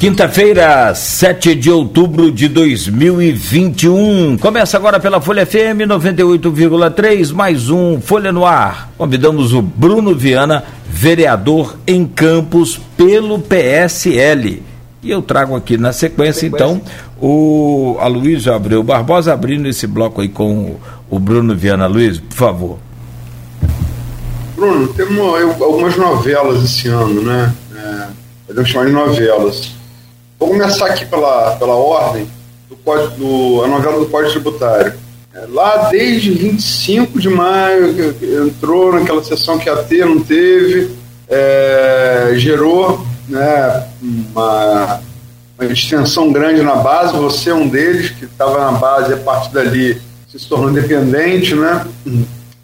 Quinta-feira, 7 de outubro de 2021. Começa agora pela Folha FM 98,3, mais um Folha no Ar. Convidamos o Bruno Viana, vereador em Campos pelo PSL. E eu trago aqui na sequência, então, o Aloysio Abreu Barbosa abrindo esse bloco aí com o Bruno Viana. Luiz, por favor. Bruno, temos algumas novelas esse ano, né? É, podemos chamar de novelas. Vou começar aqui pela, pela ordem do código, do, a novela do Código Tributário. É, lá desde 25 de maio, entrou naquela sessão que ia ter, não teve, é, gerou né, uma, uma extensão grande na base. Você é um deles que estava na base e a partir dali se tornou independente, né?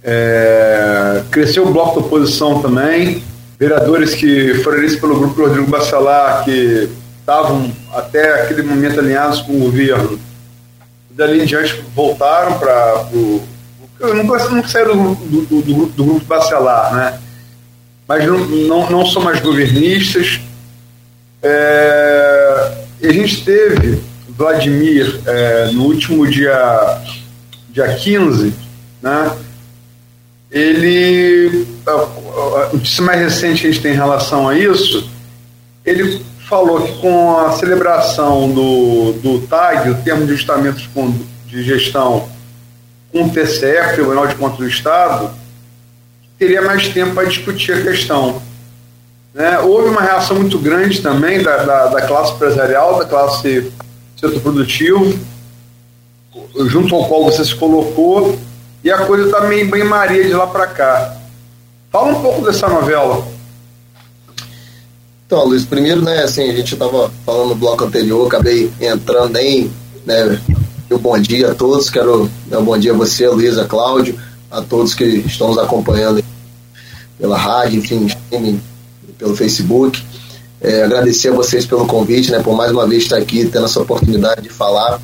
É, cresceu o bloco da oposição também. Vereadores que foram eleitos pelo grupo Rodrigo Bacelar, que estavam até aquele momento alinhados com o governo, dali em diante voltaram para o. Nunca, nunca saíram do, do, do, grupo, do grupo Bacelar, né? Mas não, não, não são mais governistas. É, a gente teve Vladimir é, no último dia, dia 15, né? Ele. A notícia mais recente que a gente tem em relação a isso, ele falou que com a celebração do, do TAG, o termo de ajustamento de gestão, com o TCE, Tribunal de Contas do Estado, teria mais tempo para discutir a questão. Né? Houve uma reação muito grande também da, da, da classe empresarial, da classe setor produtivo, junto ao qual você se colocou, e a coisa está meio bem maria de lá para cá. Fala um pouco dessa novela. Então, Luiz, primeiro, né, assim, a gente estava falando no bloco anterior, acabei entrando em, né, um bom dia a todos, quero dar um bom dia a você, Luiz, a Cláudio, a todos que estão nos acompanhando pela rádio, enfim, pelo Facebook. É, agradecer a vocês pelo convite, né, por mais uma vez estar aqui, tendo essa oportunidade de falar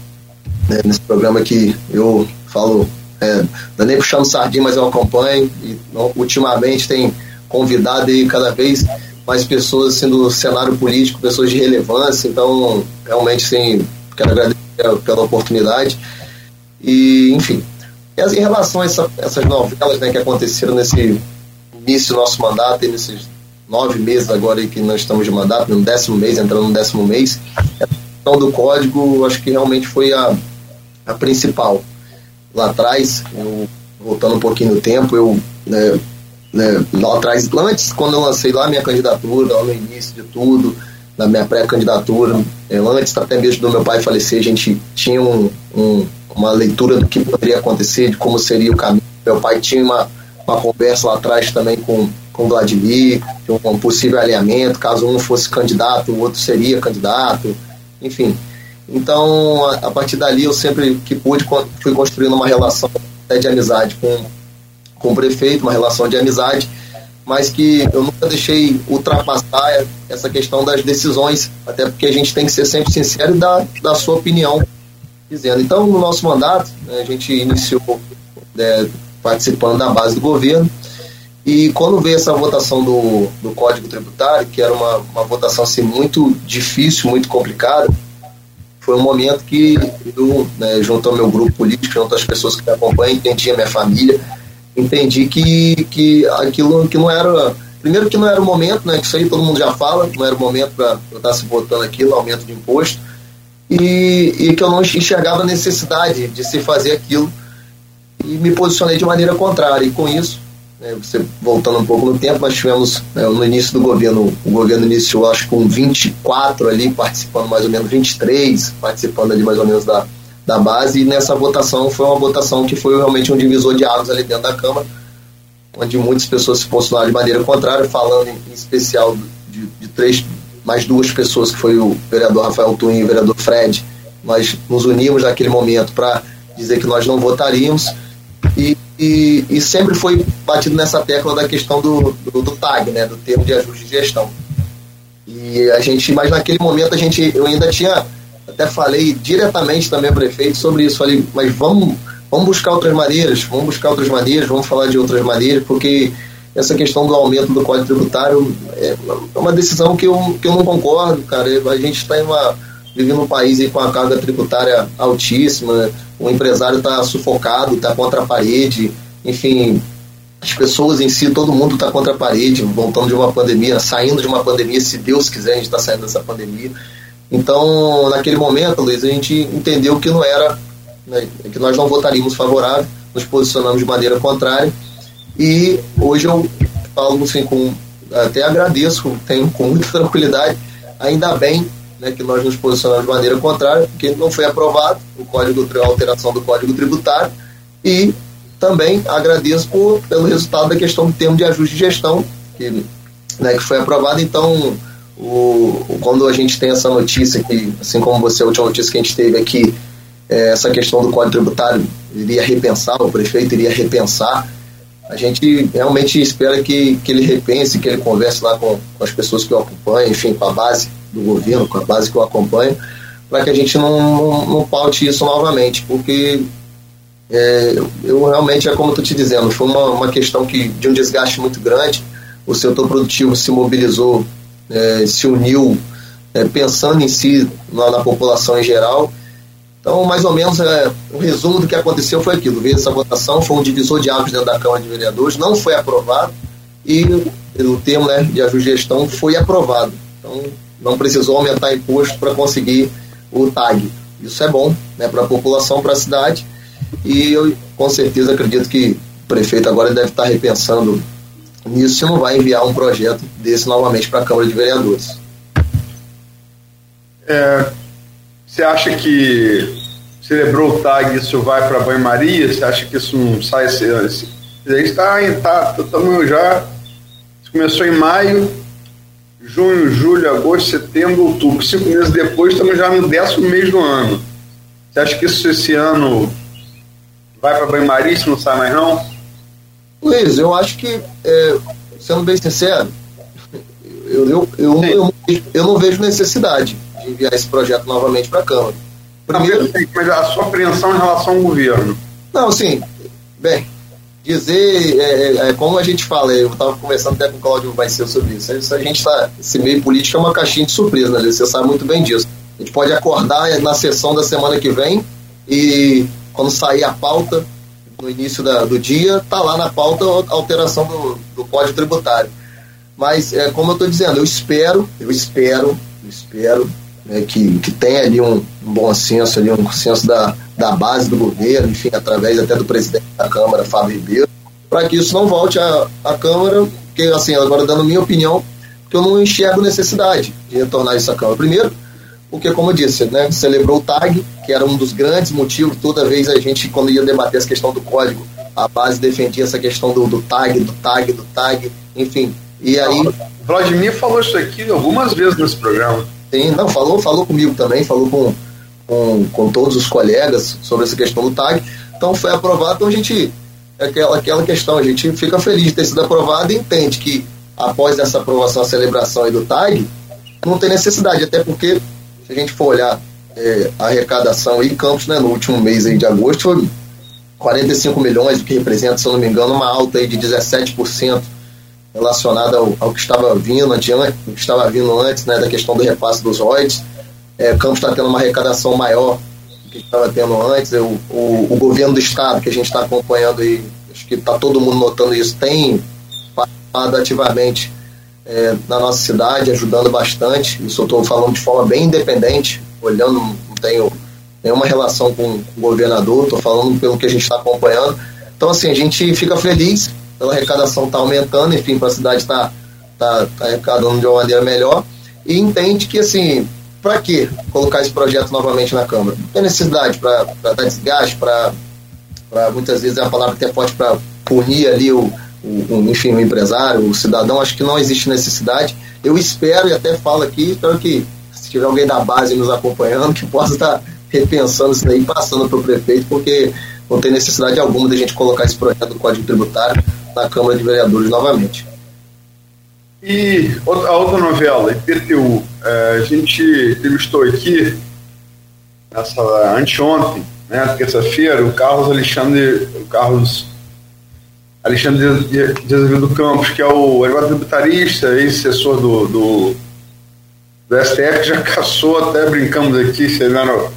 né, nesse programa que eu falo, é, não é nem puxando sardinha, mas eu acompanho e ultimamente tem convidado aí cada vez mais pessoas assim, do cenário político, pessoas de relevância. Então, realmente, sim, quero agradecer pela oportunidade. E, enfim, em relação a essa, essas novelas né, que aconteceram nesse início do nosso mandato, nesses nove meses agora que nós estamos de mandato, no décimo mês, entrando no décimo mês, a questão do código, acho que realmente foi a, a principal. Lá atrás, eu, voltando um pouquinho no tempo, eu né, né, lá atrás, antes, quando eu lancei lá minha candidatura, lá no início de tudo, na minha pré-candidatura, é, antes até mesmo do meu pai falecer, a gente tinha um, um, uma leitura do que poderia acontecer, de como seria o caminho. Meu pai tinha uma, uma conversa lá atrás também com, com Vladimir, de um possível alinhamento, caso um fosse candidato, o outro seria candidato, enfim. Então, a, a partir dali, eu sempre que pude, fui construindo uma relação de amizade com com o prefeito, uma relação de amizade, mas que eu nunca deixei ultrapassar essa questão das decisões, até porque a gente tem que ser sempre sincero e dar, sua opinião. Dizendo. Então, no nosso mandato, né, a gente iniciou né, participando da base do governo, e quando veio essa votação do, do Código Tributário, que era uma, uma votação assim, muito difícil, muito complicada, foi um momento que eu, né, junto ao meu grupo político, junto às pessoas que me acompanham, entendi a minha família, entendi que, que aquilo que não era. Primeiro que não era o momento, né? Que isso aí todo mundo já fala, não era o momento para estar se votando aquilo, aumento de imposto. E, e que eu não enxergava necessidade de se fazer aquilo. E me posicionei de maneira contrária. E com isso, né, você voltando um pouco no tempo, nós tivemos né, no início do governo, o governo iniciou acho com 24 ali, participando mais ou menos 23, participando ali mais ou menos da, da base e nessa votação foi uma votação que foi realmente um divisor de águas ali dentro da Câmara, onde muitas pessoas se posicionaram de maneira contrária, falando em especial de, de três, mais duas pessoas, que foi o vereador Rafael Twin e o vereador Fred. Nós nos unimos naquele momento para dizer que nós não votaríamos e, e, e, sempre foi batido nessa tecla da questão do, do, do TAG, né, do termo de ajuste de gestão. E a gente, mas naquele momento a gente, eu ainda tinha até falei diretamente também ao prefeito sobre isso. Falei, mas vamos, vamos buscar outras maneiras, vamos buscar outras maneiras, vamos falar de outras maneiras, porque essa questão do aumento do Código Tributário é uma decisão que eu, que eu não concordo, cara. A gente está em uma vivendo um país aí com a carga tributária altíssima, o empresário está sufocado, está contra a parede, enfim, as pessoas em si, todo mundo está contra a parede, voltando de uma pandemia, saindo de uma pandemia, se Deus quiser, a gente está saindo dessa pandemia. Então, naquele momento, Luiz, a gente entendeu que não era, né, que nós não votaríamos favorável, nos posicionamos de maneira contrária e hoje eu falo assim, com, até agradeço, tenho com muita tranquilidade, ainda bem né, que nós nos posicionamos de maneira contrária, porque não foi aprovado o código, a alteração do Código Tributário, e também agradeço por, pelo resultado da questão do termo de ajuste de gestão, que, né, que foi aprovado. Então, o, quando a gente tem essa notícia, que, assim como você, a última notícia que a gente teve aqui, é, essa questão do Código Tributário iria repensar, o prefeito iria repensar. A gente realmente espera que, que ele repense, que ele converse lá com, com as pessoas que o acompanham, enfim, com a base do governo, com a base que o acompanha, para que a gente não, não, não paute isso novamente, porque é, eu realmente, é como estou te dizendo, foi uma, uma questão que, de um desgaste muito grande, o setor produtivo se mobilizou, é, se uniu, é, pensando em si, na, na população em geral, então, mais ou menos, é, o resumo do que aconteceu foi aquilo. Veio essa votação, foi um divisor de águas dentro da Câmara de Vereadores, não foi aprovado e o termo né, de gestão foi aprovado. Então, não precisou aumentar imposto para conseguir o TAG. Isso é bom né, para a população, para a cidade e eu com certeza acredito que o prefeito agora deve estar repensando nisso e não vai enviar um projeto desse novamente para a Câmara de Vereadores. É, você acha que celebrou o TAG isso vai para banho-maria? Você acha que isso não sai esse ano? A gente está tá, estamos já. Começou em maio, junho, julho, agosto, setembro, outubro. Cinco meses depois, estamos já no décimo mês do ano. Você acha que isso esse ano vai para banho-maria se não sai mais não? Luiz, eu acho que, é, sendo bem sincero, eu, eu, eu, eu, eu não vejo necessidade de enviar esse projeto novamente para a Câmara. Primeiro, mas a sua apreensão em relação ao governo? Não, sim. Bem, dizer, é, é, é como a gente fala, eu estava conversando até com o Cláudio vai ser sobre isso. A gente está, esse meio político é uma caixinha de surpresa, né? Você sabe muito bem disso. A gente pode acordar na sessão da semana que vem e quando sair a pauta no início da, do dia, tá lá na pauta a alteração do, do código tributário. Mas, é, como eu estou dizendo, eu espero, eu espero, eu espero né, que, que tem ali um, um, bom senso, ali, um senso da, da base do governo, enfim, através até do presidente da Câmara, Fábio Ribeiro, para que isso não volte à, à Câmara, porque, assim, agora dando minha opinião, que eu não enxergo necessidade de retornar isso à Câmara. Primeiro, porque, como eu disse, né, celebrou o TAG, que era um dos grandes motivos, toda vez a gente, quando ia debater essa questão do código, a base defendia essa questão do, do TAG, do TAG, do TAG, enfim. E aí. Vladimir falou isso aqui algumas vezes nesse programa. Sim, não, falou, falou comigo também, falou com, com, com todos os colegas sobre essa questão do TAG. Então foi aprovado, então a gente, aquela, aquela questão, a gente fica feliz de ter sido aprovado e entende que após essa aprovação, a celebração aí do TAG, não tem necessidade, até porque, se a gente for olhar é, a arrecadação em Campos, né, no último mês aí de agosto, foi 45 milhões, o que representa, se eu não me engano, uma alta aí de 17% relacionada ao, ao, que estava vindo adiante, o que estava vindo antes, né, da questão do repasse dos royalties. É, Campos está tendo uma arrecadação maior do que estava tendo antes. O, o, o, governo do estado, que a gente está acompanhando aí, acho que está todo mundo notando isso, tem participado ativamente é, na nossa cidade, ajudando bastante. Isso eu estou falando de forma bem independente, olhando, não tenho nenhuma relação com, com o governador, estou falando pelo que a gente está acompanhando. Então, assim, a gente fica feliz pela arrecadação está aumentando, enfim, para a cidade estar tá, tá, tá arrecadando de uma maneira melhor, e entende que, assim, para que colocar esse projeto novamente na Câmara? Não tem necessidade para dar desgaste, para muitas vezes é a palavra que é forte para punir ali o, o, enfim, o empresário, o cidadão, acho que não existe necessidade. Eu espero e até falo aqui, espero que se tiver alguém da base nos acompanhando, que possa estar repensando isso daí, passando para o prefeito, porque não tem necessidade alguma de a gente colocar esse projeto do Código Tributário na Câmara de Vereadores novamente. E a outra novela, IPTU, é, a gente entrevistou aqui, nessa, anteontem, né, terça-feira, o Carlos Alexandre, o Carlos Alexandre de Azevedo Campos, que é o advogado tributarista, ex-assessor do, do, do, STF, já caçou, até brincamos aqui, você era o,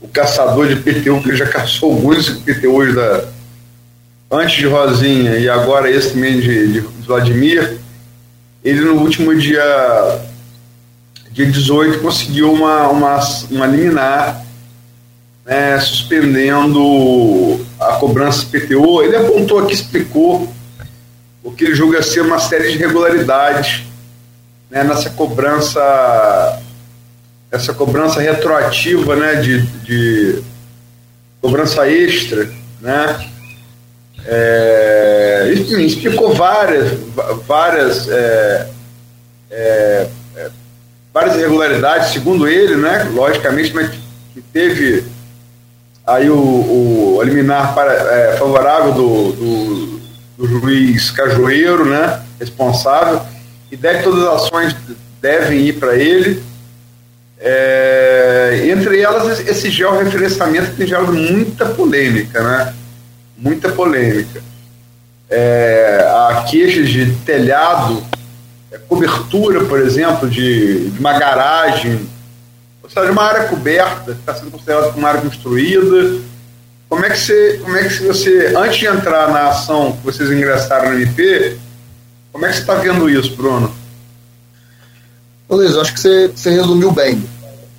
o caçador de PTU, que já caçou alguns PTUs da, antes de Rosinha e agora esse também de, de Vladimir. Ele no último dia, dia 18 conseguiu uma, uma, uma liminar né, suspendendo a cobrança PTU. Ele apontou aqui, explicou o que ele julga ser uma série de irregularidades né, nessa cobrança essa cobrança retroativa né, de, de cobrança extra, né? É, explicou várias, várias, é, é, é, várias irregularidades, segundo ele, né? Logicamente, mas que teve aí o, o liminar para, é, favorável do, do, do, juiz Cajueiro, né, responsável, e deve todas as ações devem ir para ele. É, entre elas, esse georreferenciamento tem gerado muita polêmica, né? Muita polêmica. É, há queixas de telhado, é, cobertura, por exemplo, de, de uma garagem seja, uma área coberta, está sendo considerada uma área construída. Como é que você, como é que você, antes de entrar na ação que vocês ingressaram no MP, como é que você está vendo isso, Bruno? Luiz, eu acho que você, você resumiu bem.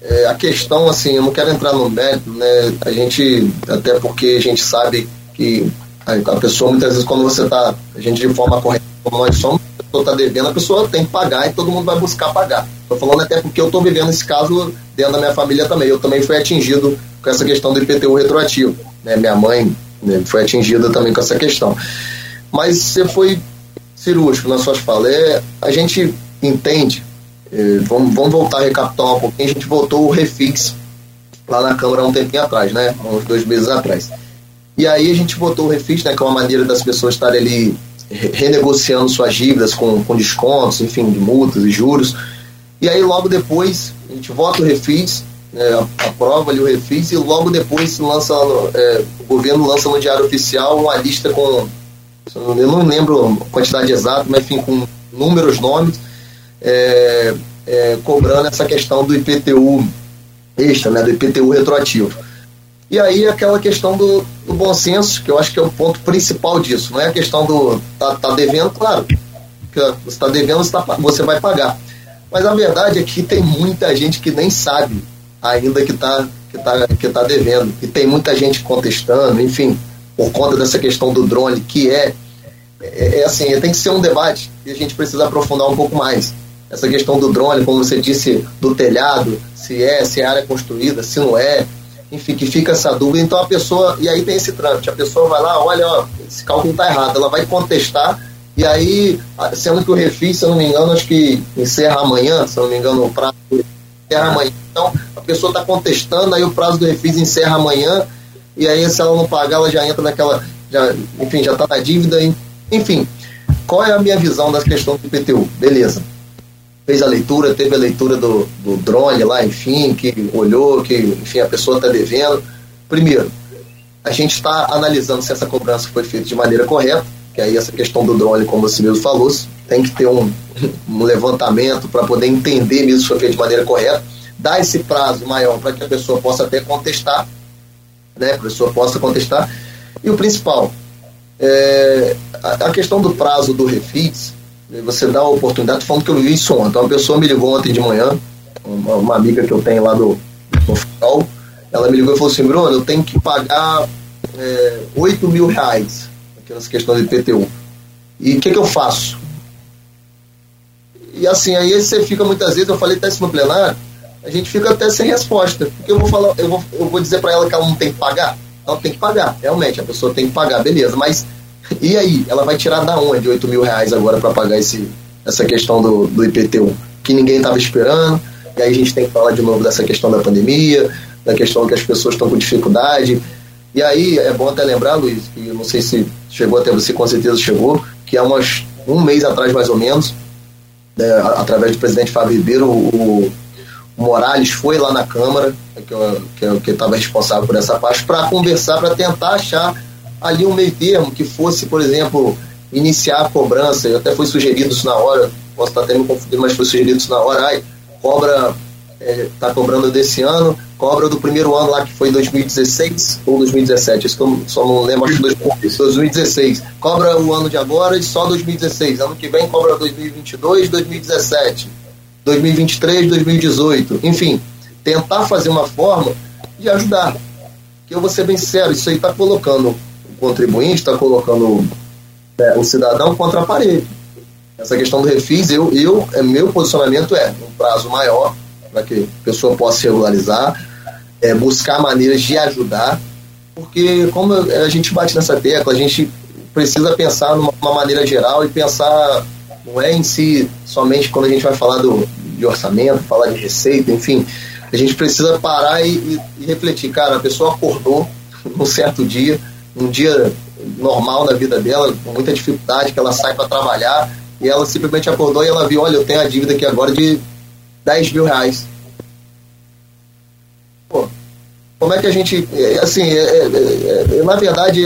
É, a questão, assim, eu não quero entrar no mérito, né? A gente, até porque a gente sabe que a, pessoa, muitas vezes, quando você está, a gente de forma correta, como nós somos, a pessoa está devendo, a pessoa tem que pagar e todo mundo vai buscar pagar. Estou falando até porque eu estou vivendo esse caso dentro da minha família também. Eu também fui atingido com essa questão do IPTU retroativo. Né? Minha mãe né, foi atingida também com essa questão. Mas você foi cirúrgico nas suas falas. É, a gente entende, é, vamos, vamos voltar a recapitular um pouquinho, a gente votou o refix lá na Câmara há um tempinho atrás, né? uns dois meses atrás. E aí a gente votou o refix, né, que é uma maneira das pessoas estarem ali renegociando suas dívidas com, com descontos, enfim, de multas e juros. E aí logo depois a gente vota o refis, né, aprova ali o refis e logo depois lança, é, o governo lança no Diário Oficial uma lista com, eu não lembro a quantidade exata, mas enfim, com números, nomes, é, é, cobrando essa questão do IPTU extra, né, do IPTU retroativo. E aí aquela questão do, do, bom senso, que eu acho que é o ponto principal disso, não é a questão do tá, tá devendo, claro, você está devendo, você, tá, você vai pagar. Mas a verdade é que tem muita gente que nem sabe ainda que está que tá, que tá devendo. E tem muita gente contestando, enfim, por conta dessa questão do drone, que é, é, é assim, tem que ser um debate e a gente precisa aprofundar um pouco mais. Essa questão do drone, como você disse, do telhado, se é, se é área construída, se não é, enfim, que fica essa dúvida. Então a pessoa, e aí tem esse trâmite, a pessoa vai lá, olha, ó, esse cálculo está errado, ela vai contestar e aí, sendo que o refis, se eu não me engano, acho que encerra amanhã, se eu não me engano, o prazo encerra amanhã. Então, a pessoa está contestando, aí o prazo do refis encerra amanhã, e aí se ela não pagar, ela já entra naquela, já, enfim, já está na dívida. Enfim, qual é a minha visão da questão do IPTU? Beleza. Fez a leitura, teve a leitura do, do drone lá, enfim, que olhou, que enfim, a pessoa está devendo. Primeiro, a gente está analisando se essa cobrança foi feita de maneira correta que aí essa questão do drone, como você mesmo falou, tem que ter um, um levantamento para poder entender mesmo se foi feito de maneira correta, dar esse prazo maior para que a pessoa possa até contestar, né, a pessoa possa contestar. E o principal, é, a, a, questão do prazo do refis, você dá a oportunidade, falando que eu vi isso ontem, uma pessoa me ligou ontem de manhã, uma, uma amiga que eu tenho lá do, do ela me ligou e falou assim, Bruno, eu tenho que pagar é, 8 mil reais nessa questão do IPTU. E o que, que eu faço? E assim, aí você fica muitas vezes, eu falei até isso no plenário, a gente fica até sem resposta. Porque eu vou falar, eu vou, eu vou dizer para ela que ela não tem que pagar. Ela tem que pagar, realmente, a pessoa tem que pagar, beleza. Mas e aí? Ela vai tirar da onde 8 mil reais agora para pagar esse, essa questão do, do IPTU? Que ninguém estava esperando. E aí a gente tem que falar de novo dessa questão da pandemia, da questão que as pessoas estão com dificuldade. E aí é bom até lembrar, Luiz, que eu não sei se chegou até você, com certeza chegou, que há umas, um mês atrás mais ou menos, né, através do presidente Fábio Ribeiro, o, o Morales foi lá na Câmara, que estava responsável por essa parte, para conversar, para tentar achar ali um meio termo que fosse, por exemplo, iniciar a cobrança, eu até foi sugerido isso na hora, posso estar até me confundindo, mas foi sugerido isso na hora, ai, cobra, está é, cobrando desse ano, cobra do primeiro ano lá que foi 2016 ou 2017, isso que eu só não lembro, acho que 2016. Cobra o ano de agora e só 2016. Ano que vem cobra 2022, 2017, 2023, 2018. Enfim, tentar fazer uma forma de ajudar. Que eu vou ser bem sincero, isso aí está colocando contribuinte, está colocando é, o cidadão contra a parede. Essa questão do refis, eu, eu, é, meu posicionamento é um prazo maior para que a pessoa possa regularizar, é, buscar maneiras de ajudar, porque como a gente bate nessa tecla, a gente precisa pensar numa maneira geral e pensar não é em si somente quando a gente vai falar do, de orçamento, falar de receita, enfim, a gente precisa parar e, e, e refletir, cara, a pessoa acordou num certo dia, um dia normal na vida dela, com muita dificuldade, que ela sai para trabalhar e ela simplesmente acordou e ela viu, olha, eu tenho a dívida aqui agora de 10 mil reais. Pô, como é que a gente. É, assim, é, é, é, na verdade,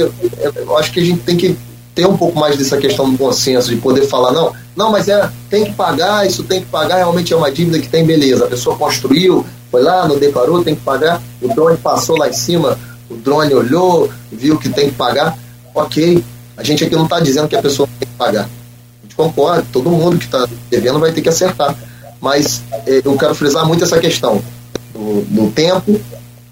eu acho que a gente tem que ter um pouco mais dessa questão do consenso, de poder falar, não, não, mas é, tem que pagar, isso tem que pagar, realmente é uma dívida que tem, beleza. A pessoa construiu, foi lá, não declarou, tem que pagar, o drone passou lá em cima, o drone olhou, viu que tem que pagar, ok. A gente aqui não está dizendo que a pessoa tem que pagar. A gente concorda, todo mundo que está devendo vai ter que acertar. Mas eh, eu quero frisar muito essa questão do, do tempo,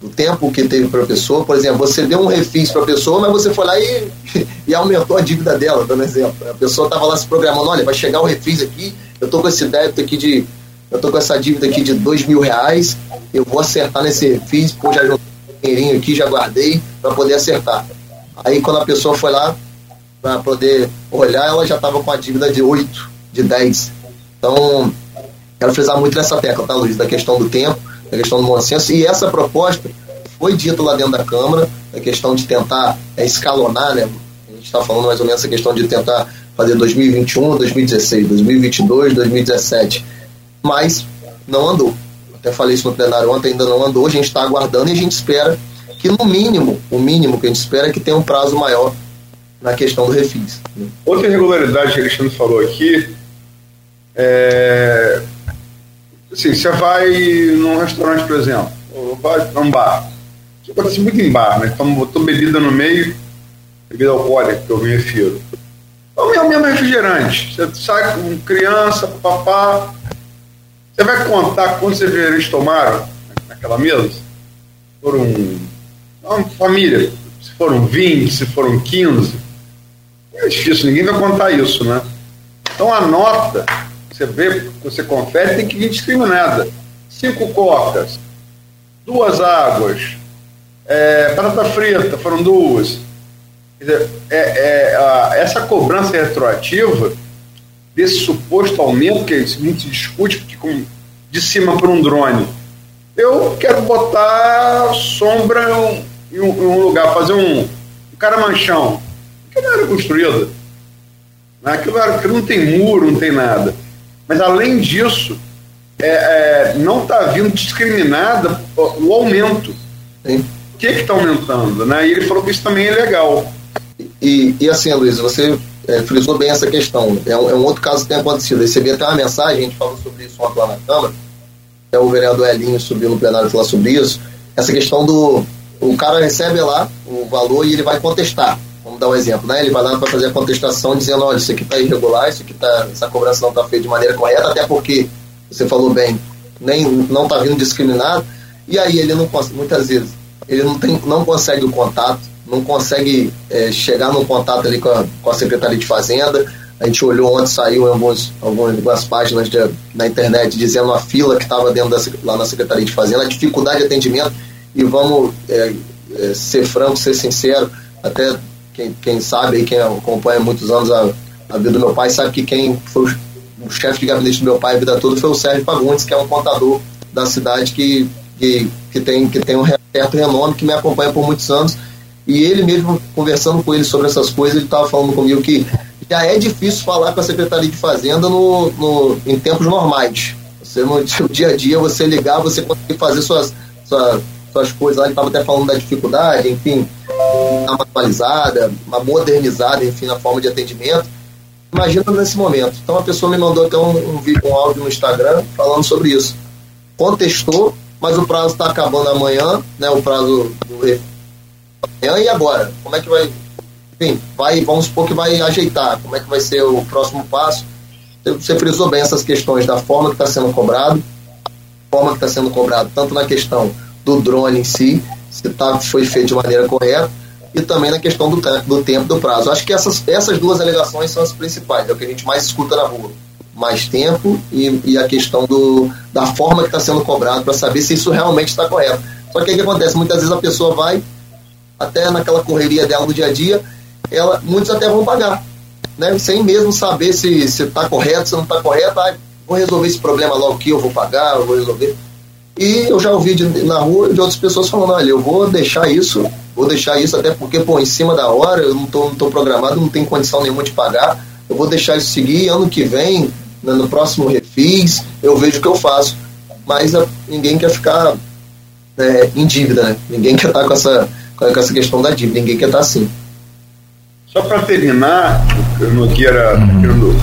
do tempo que teve para a pessoa. Por exemplo, você deu um refis para a pessoa, mas você foi lá e, e aumentou a dívida dela, dando exemplo. A pessoa estava lá se programando, olha, vai chegar o refis aqui, eu estou com esse débito aqui de. Eu tô com essa dívida aqui de dois mil reais, eu vou acertar nesse refis, pô, já juntei dinheirinho aqui, já guardei para poder acertar. Aí quando a pessoa foi lá para poder olhar, ela já estava com a dívida de 8, de 10. Então, Quero frisar muito nessa tecla, tá, Luiz? Da questão do tempo, da questão do bom senso. E essa proposta foi dita lá dentro da Câmara, a questão de tentar é, escalonar, né? A gente está falando mais ou menos essa questão de tentar fazer 2021, 2016, 2022, 2017. Mas não andou. Até falei isso no plenário ontem, ainda não andou. A gente está aguardando e a gente espera que, no mínimo, o mínimo que a gente espera é que tenha um prazo maior na questão do refis. Outra irregularidade que o Alexandre falou aqui é Assim, você vai num restaurante, por exemplo, ou vai para um bar. Isso acontece muito em bar, né? Então, botou bebida no meio, bebida alcoólica, que eu me refiro. É o mesmo refrigerante. Você sai com criança, papá. Você vai contar quantos refrigerantes tomaram naquela mesa? Foram. Uma família. Se foram 20, se foram 15. É difícil, ninguém vai contar isso, né? Então, a nota você vê, você confere, tem que vir discriminada. Cinco cocas, duas águas, é, batata frita, foram duas. Quer dizer, é, é, a, essa cobrança retroativa desse suposto aumento que muito se discute porque com, de cima para um drone. Eu quero botar sombra em um, em um lugar, fazer um, um caramanchão. Que não era construída. Né? Aquilo, era, aquilo não tem muro, não tem nada. Mas, além disso, é, é, não está vindo discriminada o aumento. Sim. O que está aumentando? Né? E ele falou que isso também é legal. E, e assim, Luiz, você é, frisou bem essa questão. É um, é um, outro caso que tem acontecido. recebi até uma mensagem, a gente falou sobre isso ontem lá na Câmara, é o vereador Elinho subiu no plenário falar sobre isso. Essa questão do. O cara recebe lá o valor e ele vai contestar. Vamos dar um exemplo, né? Ele vai lá para fazer a contestação dizendo, olha, isso aqui está irregular, isso aqui tá, essa cobrança não está feita de maneira correta, até porque, você falou bem, nem, não está vindo discriminado, e aí ele não muitas vezes, ele não, tem, não consegue o contato, não consegue é, chegar no contato ali com a, com a Secretaria de Fazenda, a gente olhou onde saiu em alguns, algumas páginas de, na internet dizendo a fila que estava dentro da, lá na Secretaria de Fazenda, a dificuldade de atendimento, e vamos é, é, ser franco, ser sincero, até quem, quem sabe, quem acompanha muitos anos a, a vida do meu pai, sabe que quem foi o, o chefe de gabinete do meu pai a vida toda foi o Sérgio Fagundes, que é um contador da cidade que, que, que, tem, que tem um certo renome, que me acompanha por muitos anos. E ele mesmo, conversando com ele sobre essas coisas, ele estava falando comigo que já é difícil falar com a Secretaria de Fazenda no, no, em tempos normais. Você no dia a dia, você ligar, você conseguir fazer suas, suas, suas coisas lá. Ele estava até falando da dificuldade, enfim, uma atualizada, uma modernizada, enfim, na forma de atendimento. Imagina nesse momento. Então a pessoa me mandou até um, um vídeo, um áudio no Instagram falando sobre isso. Contestou, mas o prazo está acabando amanhã, né? O prazo do amanhã e agora? Como é que vai? Enfim, vai, vamos supor que vai ajeitar. Como é que vai ser o próximo passo? Você frisou bem essas questões da forma que está sendo cobrado, forma que está sendo cobrado, tanto na questão do drone em si, se tá, foi feito de maneira correta, e também na questão do, do tempo do prazo. Acho que essas, essas duas alegações são as principais, é o que a gente mais escuta na rua. Mais tempo e, e a questão do, da forma que está sendo cobrado para saber se isso realmente está correto. Só que o que acontece? Muitas vezes a pessoa vai, até naquela correria dela do dia a dia, ela, muitos até vão pagar, né? sem mesmo saber se está correto, se não está correto. Ah, vou resolver esse problema logo que eu vou pagar, eu vou resolver. E eu já ouvi de, na rua de outras pessoas falando, olha, eu vou deixar isso, vou deixar isso até porque, pô, em cima da hora, eu não tô, não tô programado, não tenho condição nenhuma de pagar, eu vou deixar isso seguir, ano que vem, no, no próximo refis, eu vejo o que eu faço. Mas a, ninguém quer ficar é, em dívida, né? Ninguém quer estar com essa, com essa questão da dívida, ninguém quer estar assim. Só para terminar, eu não queira uhum.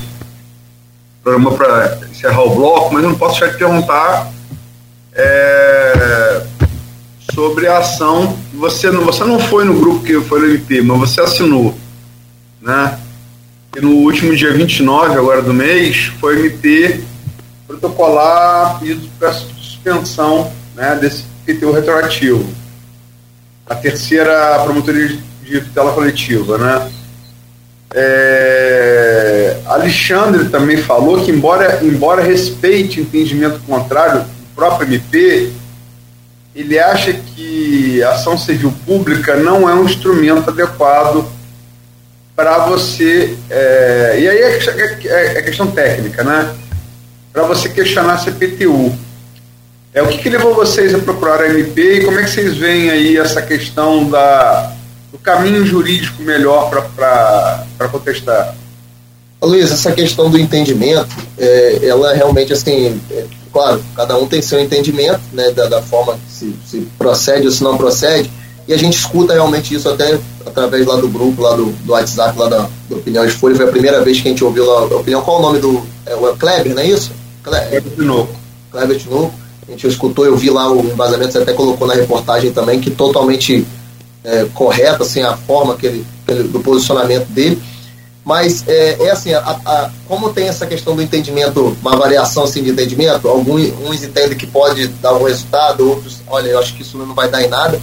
programa para encerrar o bloco, mas eu não posso deixar de perguntar é, sobre a ação. Você não, você não foi no grupo que foi no MP, mas você assinou, né? E no último dia 29 agora do mês foi o MP protocolar pedido para suspensão né, desse PTU retroativo. A terceira promotoria de tutela coletiva, né? É, Alexandre também falou que embora, embora respeite entendimento contrário próprio MP, ele acha que a ação civil pública não é um instrumento adequado para você. É, e aí é, é, é, questão técnica, né? Para você questionar a CPTU. É, o que, que, levou vocês a procurar a MP e como é que vocês veem aí essa questão da, do caminho jurídico melhor para contestar? Luiz, essa questão do entendimento, é, ela realmente, assim, é, claro, cada um tem seu entendimento né, da, da forma que se, se, procede ou se não procede, e a gente escuta realmente isso até através lá do grupo, lá do, do WhatsApp, lá da, do Opinião de Folha, foi a primeira vez que a gente ouviu a opinião, qual o nome do, é o Kleber, não é isso? Kleber Tinoco. Kleber Tinoco, a gente escutou, eu vi lá o embasamento, você até colocou na reportagem também, que totalmente é, correto, assim, a forma que ele, do posicionamento dele, mas é, é assim, a, a, como tem essa questão do entendimento, uma variação assim, de entendimento, alguns uns entendem que pode dar um resultado, outros, olha, eu acho que isso não vai dar em nada.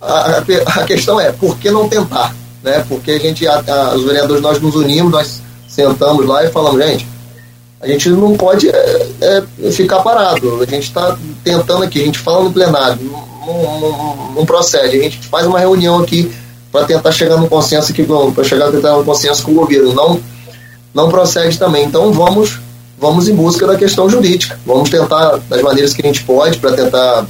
A, a questão é, por que não tentar? Né? Porque a gente, os vereadores, nós nos unimos, nós sentamos lá e falamos, gente, a gente não pode é, é, ficar parado, a gente está tentando aqui, a gente fala no plenário, não, não, não procede, a gente faz uma reunião aqui para tentar chegar no consenso aqui para chegar tentar consenso com o governo. Não, não procede também. Então vamos vamos em busca da questão jurídica. Vamos tentar das maneiras que a gente pode para tentar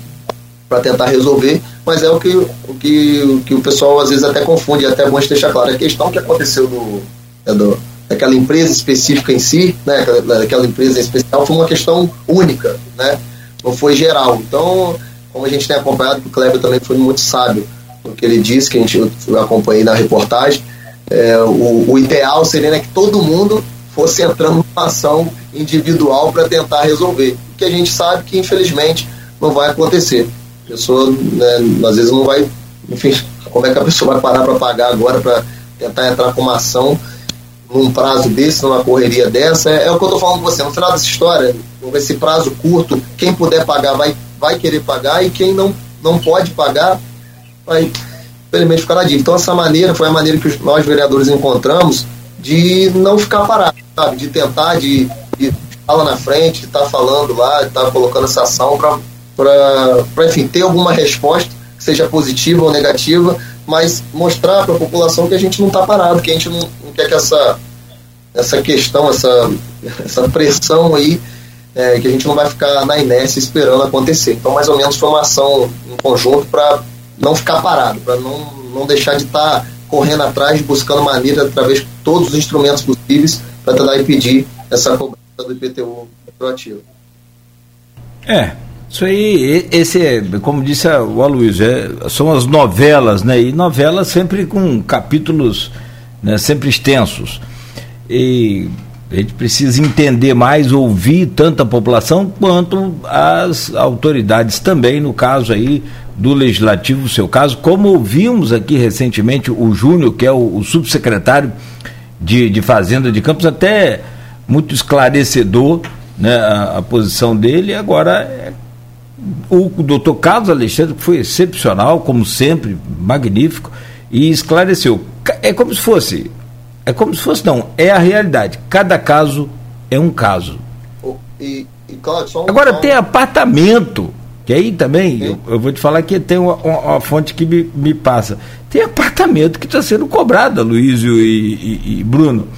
para tentar resolver, mas é o que, o que o que o pessoal às vezes até confunde, é até bom deixar claro. A questão que aconteceu do, é do daquela empresa específica em si, né, daquela empresa especial, foi uma questão única, né, não foi geral. Então, como a gente tem acompanhado, o Kleber também foi muito sábio o que ele disse, que a gente eu acompanhei na reportagem, é, o, o, ideal seria né, que todo mundo fosse entrando numa ação individual para tentar resolver. O que a gente sabe que, infelizmente, não vai acontecer. A pessoa, né, às vezes, não vai. Enfim, como é que a pessoa vai parar para pagar agora para tentar entrar com uma ação num prazo desse, numa correria dessa? É, é o que eu estou falando com você. No final dessa história, esse prazo curto, quem puder pagar vai, vai querer pagar e quem não, não pode pagar vai, infelizmente, ficar na dívida. Então, essa maneira foi a maneira que nós, vereadores, encontramos de não ficar parado, sabe? De tentar, de, de estar lá na frente, de estar falando lá, de estar colocando essa ação para, enfim, ter alguma resposta, seja positiva ou negativa, mas mostrar para a população que a gente não está parado, que a gente não, não, quer que essa, essa questão, essa, essa pressão aí, é, que a gente não vai ficar na inércia esperando acontecer. Então, mais ou menos, foi uma ação em conjunto para não ficar parado, para não, não deixar de estar tá correndo atrás, buscando maneira através de todos os instrumentos possíveis para tentar impedir essa cobrança do IPTU proativo. É, isso aí, esse é, como disse o Aloysio, é, são as novelas, né? E novelas sempre com capítulos né, sempre extensos. e a gente precisa entender mais, ouvir tanto a população quanto as autoridades também, no caso aí do Legislativo, no seu caso, como ouvimos aqui recentemente o Júnior, que é o, o subsecretário de, de Fazenda de Campos, até muito esclarecedor né, a, a posição dele, agora é o doutor Carlos Alexandre, que foi excepcional, como sempre, magnífico, e esclareceu. É como se fosse, é como se fosse, não, é a realidade. Cada caso é um caso. E, e Cláudio, um, Agora, tem apartamento, que aí também, eu, eu, vou te falar que tem uma, uma, uma fonte que me, me, passa. Tem apartamento que está sendo cobrado, Luísio e, e, e Bruno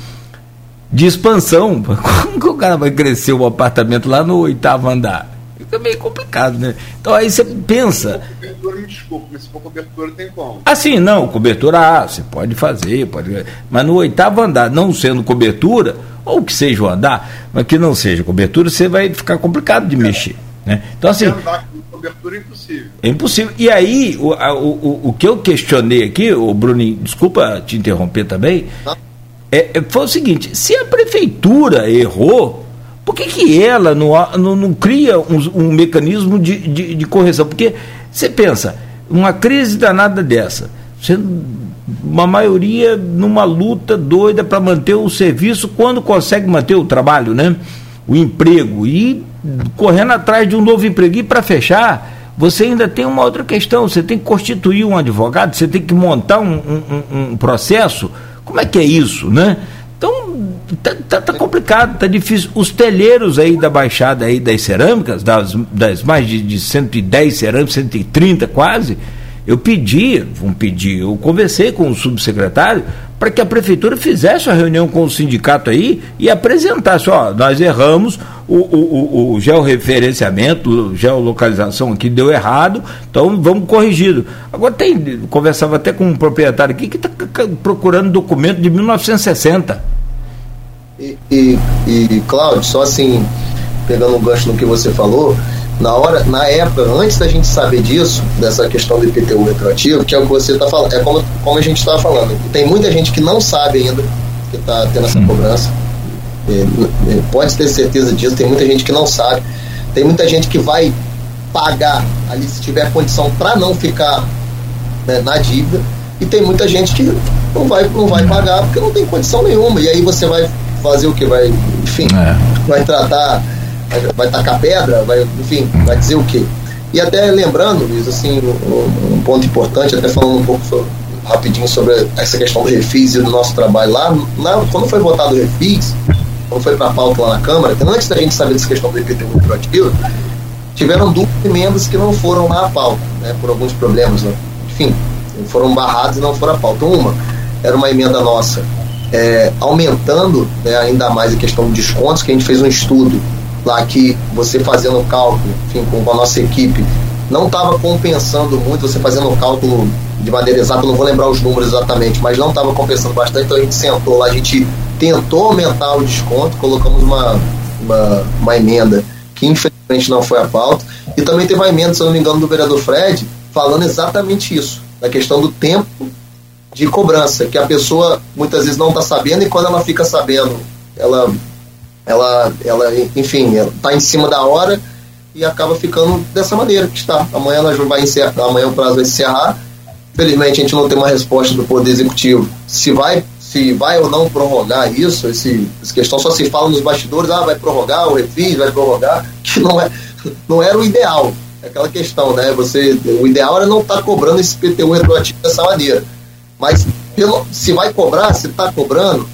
de expansão. Como que o cara vai crescer o apartamento lá no oitavo andar? Fica meio complicado, né? Então aí você pensa. Cobertura, me desculpe, mas se for cobertura tem como. Assim, não, cobertura, ah, você pode fazer, pode. Mas no oitavo andar, não sendo cobertura, ou que seja o andar, mas que não seja cobertura, você vai ficar complicado de mexer. Né? Então assim. Andar com cobertura é impossível. É impossível. E aí, o, o, o, o que eu questionei aqui, o Bruninho, desculpa te interromper também, é, é, foi o seguinte: se a prefeitura errou por que, que ela não, não, não cria um, um mecanismo de, de, de, correção? Porque você pensa, uma crise danada dessa, sendo uma maioria numa luta doida para manter o serviço, quando consegue manter o trabalho, né? o emprego, e correndo atrás de um novo emprego. E para fechar, você ainda tem uma outra questão: você tem que constituir um advogado, você tem que montar um, um, um processo. Como é que é isso, né? Então, tá, tá, tá, complicado, tá difícil. Os telheiros aí da Baixada aí das cerâmicas, das, das mais de, de 110 cerâmicas, 130 quase, eu pedi, vamos pedir, eu conversei com o subsecretário para que a prefeitura fizesse uma reunião com o sindicato aí e apresentasse, ó, nós erramos, o, o, o, o georreferenciamento, geolocalização aqui deu errado, então vamos corrigido. Agora tem, conversava até com um proprietário aqui que está procurando documento de 1960. E, e, e Cláudio, só assim, pegando um gancho no que você falou, na hora, na época, antes da gente saber disso, dessa questão do IPTU retroativo, que é o que você está falando, é como, como a gente estava falando. Tem muita gente que não sabe ainda que está tendo essa hum. cobrança. É, é, pode ter certeza disso, tem muita gente que não sabe. Tem muita gente que vai pagar ali se tiver condição para não ficar né, na dívida. E tem muita gente que não vai, não vai pagar porque não tem condição nenhuma. E aí você vai fazer o que? Vai, enfim, é. vai tratar vai tacar pedra, vai, enfim, vai dizer o quê? E até lembrando, Luiz, assim, um, um ponto importante, até falando um pouco sobre, rapidinho sobre essa questão do refis e do nosso trabalho lá, quando foi votado o refis, quando foi para a pauta lá na Câmara, então, antes da gente saber dessa questão do IPTU retroativo, tiveram duas emendas que não foram lá à pauta, né, por alguns problemas, né? enfim, foram barrados e não foram à pauta. Uma era uma emenda nossa é, aumentando né, ainda mais a questão de descontos, que a gente fez um estudo lá que você fazendo o cálculo, enfim, com a nossa equipe, não estava compensando muito, você fazendo o cálculo de maneira exata, não vou lembrar os números exatamente, mas não estava compensando bastante, então a gente sentou lá, a gente tentou aumentar o desconto, colocamos uma, uma, uma emenda que infelizmente não foi a pauta, e também teve uma emenda, se eu não me engano, do vereador Fred, falando exatamente isso, da questão do tempo de cobrança, que a pessoa muitas vezes não está sabendo e quando ela fica sabendo, ela ela, ela enfim, está em cima da hora e acaba ficando dessa maneira que está. Amanhã nós vai encerrar, amanhã o prazo vai encerrar. Felizmente a gente não tem uma resposta do Poder Executivo se vai, se vai ou não prorrogar isso, esse, essa questão só se fala nos bastidores, ah, vai prorrogar, o refis vai prorrogar, que não, é, não era o ideal. É aquela questão, né? Você, o ideal era não estar tá cobrando esse PTU retroativo dessa maneira. Mas pelo, se vai cobrar, se está cobrando,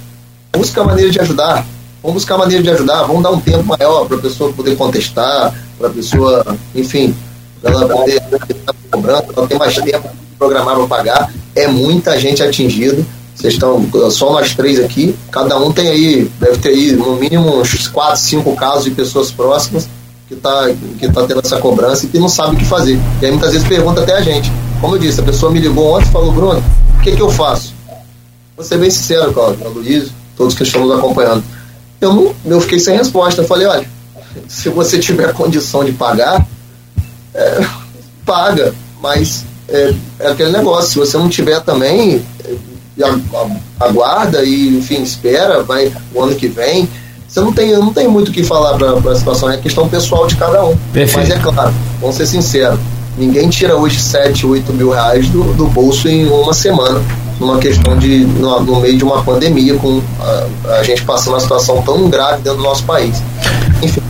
busca a maneira de ajudar vamos buscar maneira de ajudar, vamos dar um tempo maior para a pessoa poder contestar, para a pessoa, enfim, ela poder estar cobrando, ela ter mais tempo para programar para pagar. É muita gente atingida. Vocês estão só nós três aqui, cada um tem aí, deve ter aí no mínimo uns 4, 5 casos de pessoas próximas que está que tá tendo essa cobrança e que não sabe o que fazer. E aí muitas vezes pergunta até a gente. Como eu disse, a pessoa me ligou ontem e falou, Bruno, o que, que eu faço? Vou ser bem sincero, Cláudio, Luiz, todos que estão nos acompanhando eu, não, eu fiquei sem resposta. Eu falei, olha, se você tiver condição de pagar, é, paga, mas é, é, aquele negócio, se você não tiver também, aguarda e, enfim, espera, vai o ano que vem. Você não tem, não tem muito o que falar para a situação, é questão pessoal de cada um. Perfeito. Mas é claro, vamos ser sinceros, ninguém tira hoje 7, 8 mil reais do, do bolso em uma semana, numa questão de. no, no meio de uma pandemia, com a, a, gente passando uma situação tão grave dentro do nosso país. Enfim,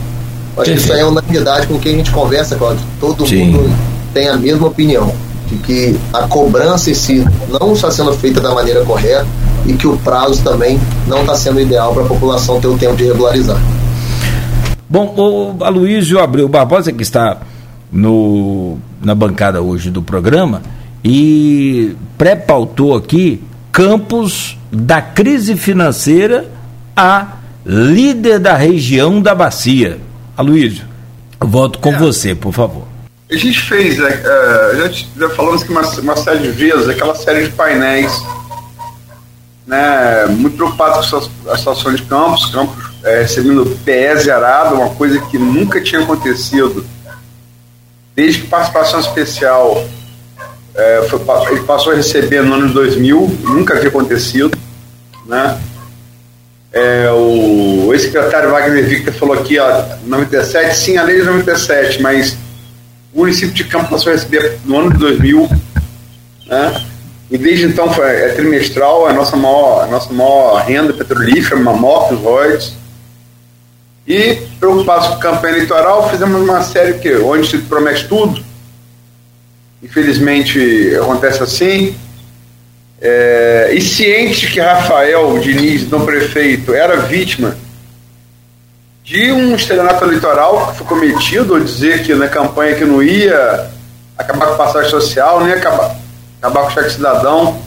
acho que isso aí é unanimidade com quem a gente conversa, Claudio. Todo Sim. mundo tem a mesma opinião de que a cobrança em si não está sendo feita da maneira correta e que o prazo também não está sendo ideal para a população ter o tempo de regularizar. Bom, o Aloysio Abreu Barbosa, que está no, na bancada hoje do programa, e pré-pautou aqui Campos da crise financeira a líder da região da bacia. Aloysio, volto com é. você, por favor. A gente fez, uh, já, já falamos que uma, uma série de vezes, aquela série de painéis, né, muito preocupado com a situação de Campos, Campos é, recebendo PE zerado, uma coisa que nunca tinha acontecido, desde que participação especial é, foi, ele passou a receber no ano de 2000, nunca havia acontecido, né, é, o ex-secretário Wagner Victor falou aqui, ó, 97, sim, a lei de 97, mas o município de Campos passou a receber no ano de 2000, né? E desde então é trimestral, é a nossa maior, a nossa maior renda petrolífera, maior que os royalties. E, preocupados com campanha eleitoral, fizemos uma série que, onde se promete tudo. Infelizmente, acontece assim. É, e ciente que Rafael Diniz, não prefeito, era vítima de um estelionato eleitoral que foi cometido, ou dizer que na campanha que não ia acabar com passagem social, nem acabar, acabar com o cheque cidadão,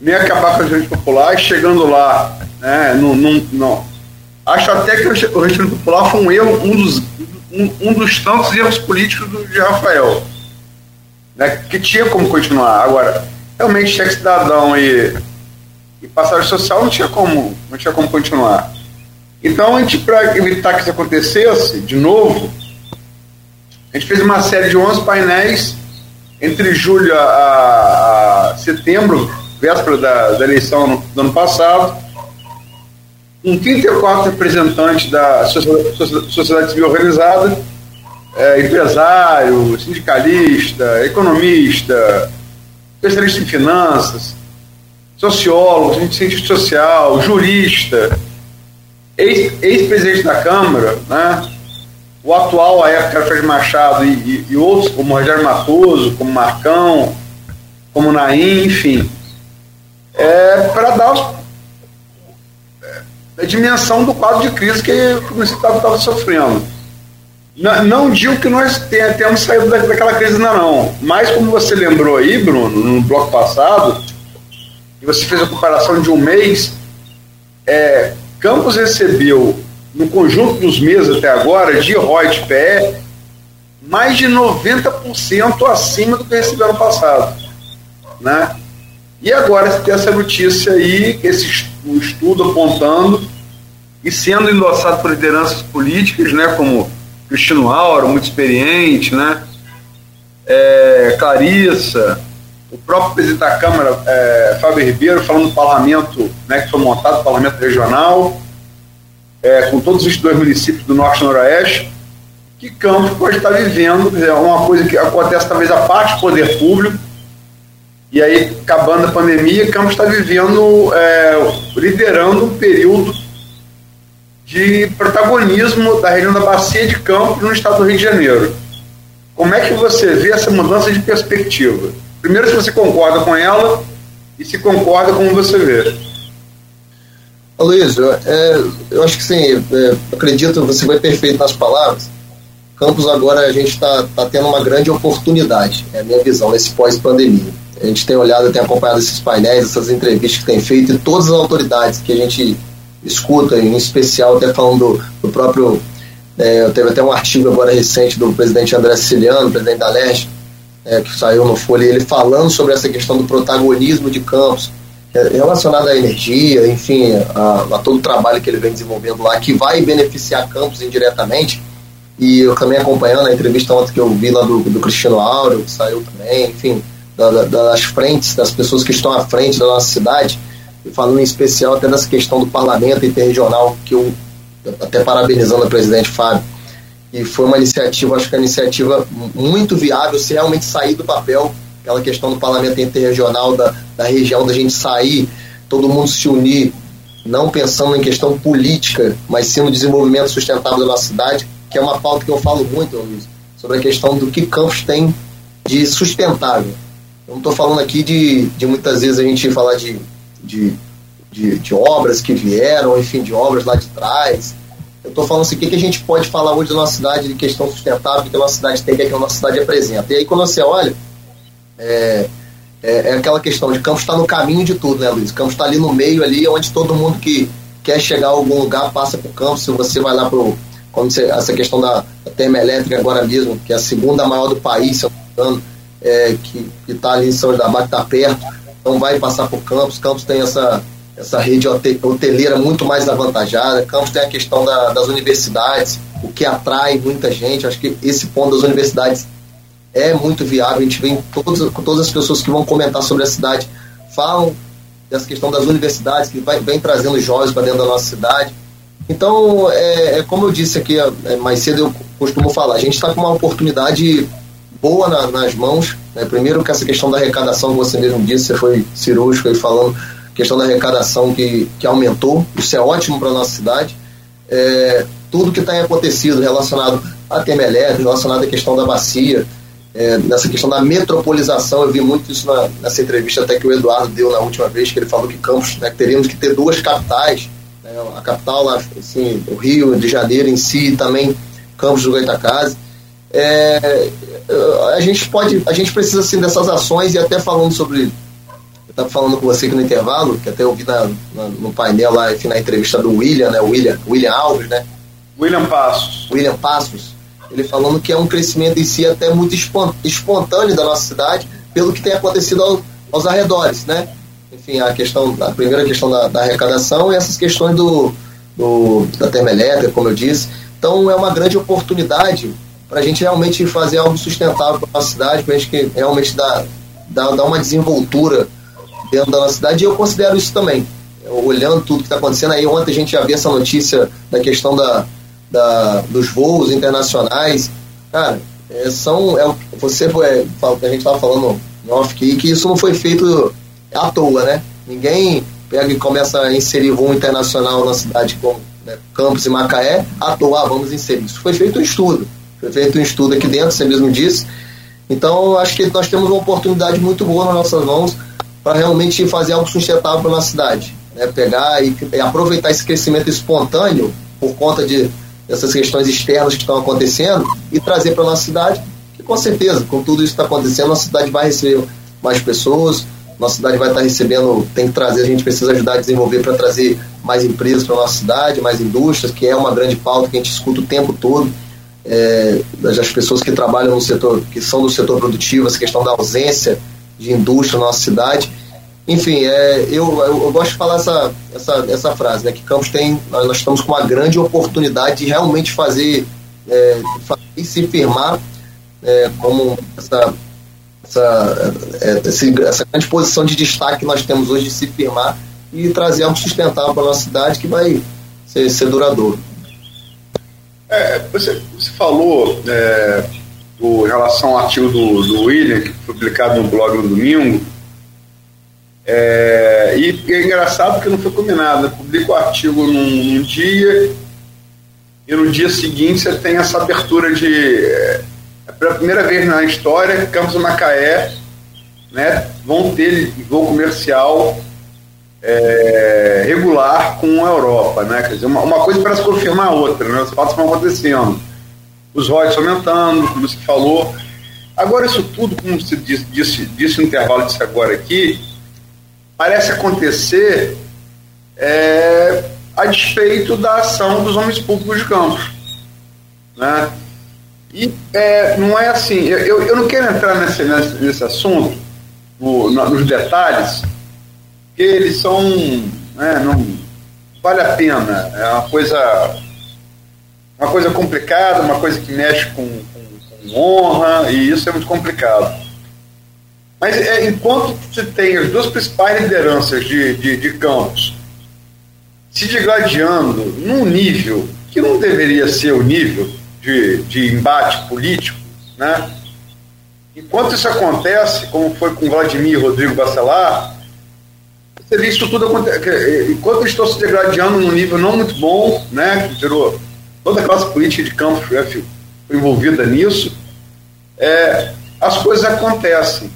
nem acabar com a gente popular, e chegando lá, né, não, não, não. Acho até que o regime popular foi um erro, um dos, um, um dos tantos erros políticos do, de Rafael, né, que tinha como continuar. Agora, realmente, cheque cidadão e, e passagem social não tinha como, não tinha como continuar. Então, para evitar que isso acontecesse de novo, a gente fez uma série de 11 painéis entre julho a, a setembro, véspera da, da eleição no, do ano passado, com 34 representantes da sociedade civil organizada, é, empresário, sindicalista, economista, especialista em finanças, sociólogo, cientista social, jurista, ex-presidente ex da Câmara, né? o atual, a época, Alfredo Machado e, e, e, outros, como Rogério Matoso, como Marcão, como Naim, enfim, é, para dar é, a dimensão do quadro de crise que o município estava sofrendo. Não, não, digo que nós tenhamos saído daquela crise ainda não, mas como você lembrou aí, Bruno, no bloco passado, e você fez a comparação de um mês, é, Campos recebeu, no conjunto dos meses até agora, de ROI de mais de 90% acima do que recebeu ano passado. Né? E agora tem essa notícia aí, esse estudo apontando e sendo endossado por lideranças políticas, né, como Cristino Auro, muito experiente, né, é, Clarissa, o próprio presidente da Câmara, é, Fábio Ribeiro, falando do parlamento né, que foi montado, o parlamento regional, é, com todos os dois municípios do Norte e Noroeste, que Campos pode estar vivendo, é uma coisa que acontece talvez a parte do poder público, e aí, acabando a pandemia, Campos está vivendo, é, liderando um período de protagonismo da região da Bacia de Campos no estado do Rio de Janeiro. Como é que você vê essa mudança de perspectiva? Primeiro, se você concorda com ela e se concorda com você vê. Luiz, é, eu acho que sim, é, acredito, você foi perfeito nas palavras. Campos agora a gente está tá tendo uma grande oportunidade, é a minha visão, nesse pós-pandemia. A gente tem olhado, tem acompanhado esses painéis, essas entrevistas que tem feito, e todas as autoridades que a gente escuta, em especial até falando do, próprio. É, teve até um artigo agora recente do presidente André Siciliano, presidente da Leste, é, que saiu no Folha, ele falando sobre essa questão do protagonismo de Campos, é, relacionado à energia, enfim, a, a, todo o trabalho que ele vem desenvolvendo lá, que vai beneficiar Campos indiretamente. E eu também acompanhando a entrevista ontem que eu vi lá do, do Cristiano Áureo, que saiu também, enfim, da, das frentes, das pessoas que estão à frente da nossa cidade, e falando em especial até dessa questão do parlamento interregional, que eu, até parabenizando o presidente Fábio, e foi uma iniciativa, acho que é uma iniciativa muito viável, se realmente sair do papel, aquela questão do parlamento interregional da, da região, da gente sair, todo mundo se unir, não pensando em questão política, mas sim no desenvolvimento sustentável da nossa cidade, que é uma pauta que eu falo muito, Luiz, sobre a questão do que Campos tem de sustentável. Eu não estou falando aqui de, de muitas vezes a gente falar de, de, de, de obras que vieram, enfim, de obras lá de trás. Eu estou falando assim, o que, que a gente pode falar hoje da nossa cidade de questão sustentável, que a nossa cidade tem, que a nossa cidade apresenta. E aí quando você olha, é, é, é aquela questão de Campos está no caminho de tudo, né, Luiz? Campos está ali no meio, ali, onde todo mundo que quer chegar a algum lugar passa por Campos. Se você vai lá para como você, essa questão da, da termoelétrica agora mesmo, que é a segunda maior do país, se eu não me engano, é, que está ali em São José da Mata, está perto, então vai passar por Campos. Campos tem essa, essa rede hoteleira muito mais avantajada. Campos tem a questão da, das universidades, o que atrai muita gente. Acho que esse ponto das universidades é muito viável. A gente vê todas, todas as pessoas que vão comentar sobre a cidade falam dessa questão das universidades, que vai, vem trazendo jovens para dentro da nossa cidade. Então, é, é, como eu disse aqui é, mais cedo, eu costumo falar, a gente está com uma oportunidade boa na, nas mãos. Né? Primeiro, que essa questão da arrecadação, que você mesmo disse, você foi cirúrgico aí falando, questão da arrecadação que, que aumentou, isso é ótimo para a nossa cidade. É, tudo que tem acontecido relacionado à Temelec, relacionado à questão da bacia, é, nessa questão da metropolização, eu vi muito isso na, nessa entrevista até que o Eduardo deu na última vez, que ele falou que Campos, né, teríamos que ter duas capitais, né, a capital lá, assim, o Rio de Janeiro em si, e também Campos do Goitacazes. É, a gente pode, a gente precisa assim dessas ações e até falando sobre, eu estava falando com você aqui no intervalo, que até eu vi na, na, no painel lá, enfim, na entrevista do William, né, William, William Alves, né? William Passos. William Passos ele falando que é um crescimento em si até muito espontâneo da nossa cidade, pelo que tem acontecido ao, aos arredores, né? Enfim, a questão, a primeira questão da, da arrecadação e essas questões do, do, da termoelétrica, como eu disse. Então, é uma grande oportunidade para a gente realmente fazer algo sustentável para a cidade, para a gente realmente dar, dar, dar uma desenvoltura dentro da nossa cidade, e eu considero isso também. Olhando tudo que está acontecendo, aí ontem a gente já viu essa notícia da questão da, da, dos voos internacionais, cara, é, são. É, você é, a gente estava falando off que, que isso não foi feito à toa, né? Ninguém pega e começa a inserir voo internacional na cidade como né, Campos e Macaé, à toa, vamos inserir. Isso foi feito um estudo. Feito um estudo aqui dentro, você mesmo disse. Então, acho que nós temos uma oportunidade muito boa nas nossas mãos para realmente fazer algo sustentável a nossa cidade. Né? Pegar e, e aproveitar esse crescimento espontâneo por conta de essas questões externas que estão acontecendo e trazer para a nossa cidade, que com certeza, com tudo isso que está acontecendo, nossa cidade vai receber mais pessoas, nossa cidade vai estar tá recebendo, tem que trazer, a gente precisa ajudar a desenvolver para trazer mais empresas para a nossa cidade, mais indústrias, que é uma grande pauta que a gente escuta o tempo todo. É, das pessoas que trabalham no setor, que são do setor produtivo, essa questão da ausência de indústria na nossa cidade. Enfim, é, eu, eu, eu, gosto de falar essa, essa, essa frase, né, que Campos tem, nós, nós estamos com uma grande oportunidade de realmente fazer, é, se firmar é, como essa, essa, é, essa grande posição de destaque que nós temos hoje de se firmar e trazer algo sustentável para a nossa cidade que vai ser, ser duradouro. É, você, você falou é, do, em relação ao artigo do, do William, que foi publicado no blog no domingo, é, e é engraçado que não foi combinado. Né? Publica o artigo num, num, dia e no dia seguinte você tem essa abertura de. É, é pela primeira vez na história, Campos Macaé né, vão ter voo comercial é, regular com a Europa. Né? Quer dizer, uma, uma coisa parece confirmar a outra, né? os fatos vão acontecendo. Os royalties aumentando, como você falou. Agora, isso tudo, como você disse, disse, disse no intervalo, disse agora aqui, parece acontecer é, a despeito da ação dos homens públicos de campo. Né? E é, não é assim, eu, eu não quero entrar nesse, nesse, nesse assunto, no, nos detalhes, porque eles são. Né, não vale a pena. É uma coisa. Uma coisa complicada, uma coisa que mexe com, com, com honra, e isso é muito complicado. Mas é, enquanto você tem as duas principais lideranças de, de, de campos se digladiando num nível que não deveria ser o nível de, de embate político, né? Enquanto isso acontece, como foi com Vladimir e Rodrigo Bacelar, você vê isso tudo acontecer. Enquanto eles estão se degradando num nível não muito bom, né? Que virou toda a classe política de Campos foi envolvida nisso, é, as coisas acontecem.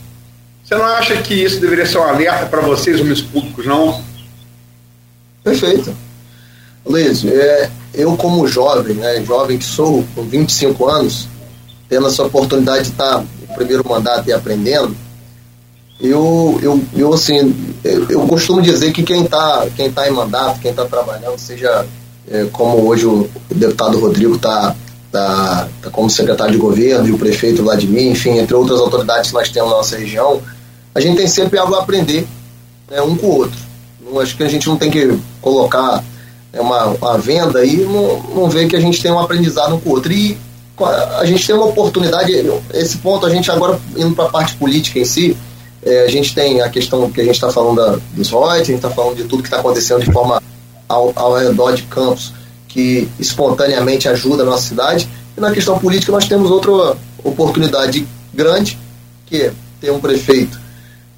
Você não acha que isso deveria ser um alerta para vocês, homens públicos, não? Perfeito. Luiz, é, eu como jovem, né, jovem que sou, com 25 anos, tendo essa oportunidade de estar no primeiro mandato e aprendendo, eu, eu, eu assim, eu, costumo dizer que quem está quem tá em mandato, quem está trabalhando, seja é, como hoje o deputado Rodrigo está tá, tá como secretário de governo e o prefeito Vladimir, enfim, entre outras autoridades que nós temos na nossa região, a gente tem sempre algo a aprender né, um com o outro. Não, acho que a gente não tem que colocar né, uma, uma venda e não, não ver que a gente tem um aprendizado um com o outro. E a gente tem uma oportunidade, esse ponto a gente agora indo para a parte política em si, é, a gente tem a questão que a gente está falando da, dos royalties, a gente está falando de tudo que está acontecendo de forma ao, ao redor de campos que espontaneamente ajuda a nossa cidade. E na questão política nós temos outra oportunidade grande, que é ter um prefeito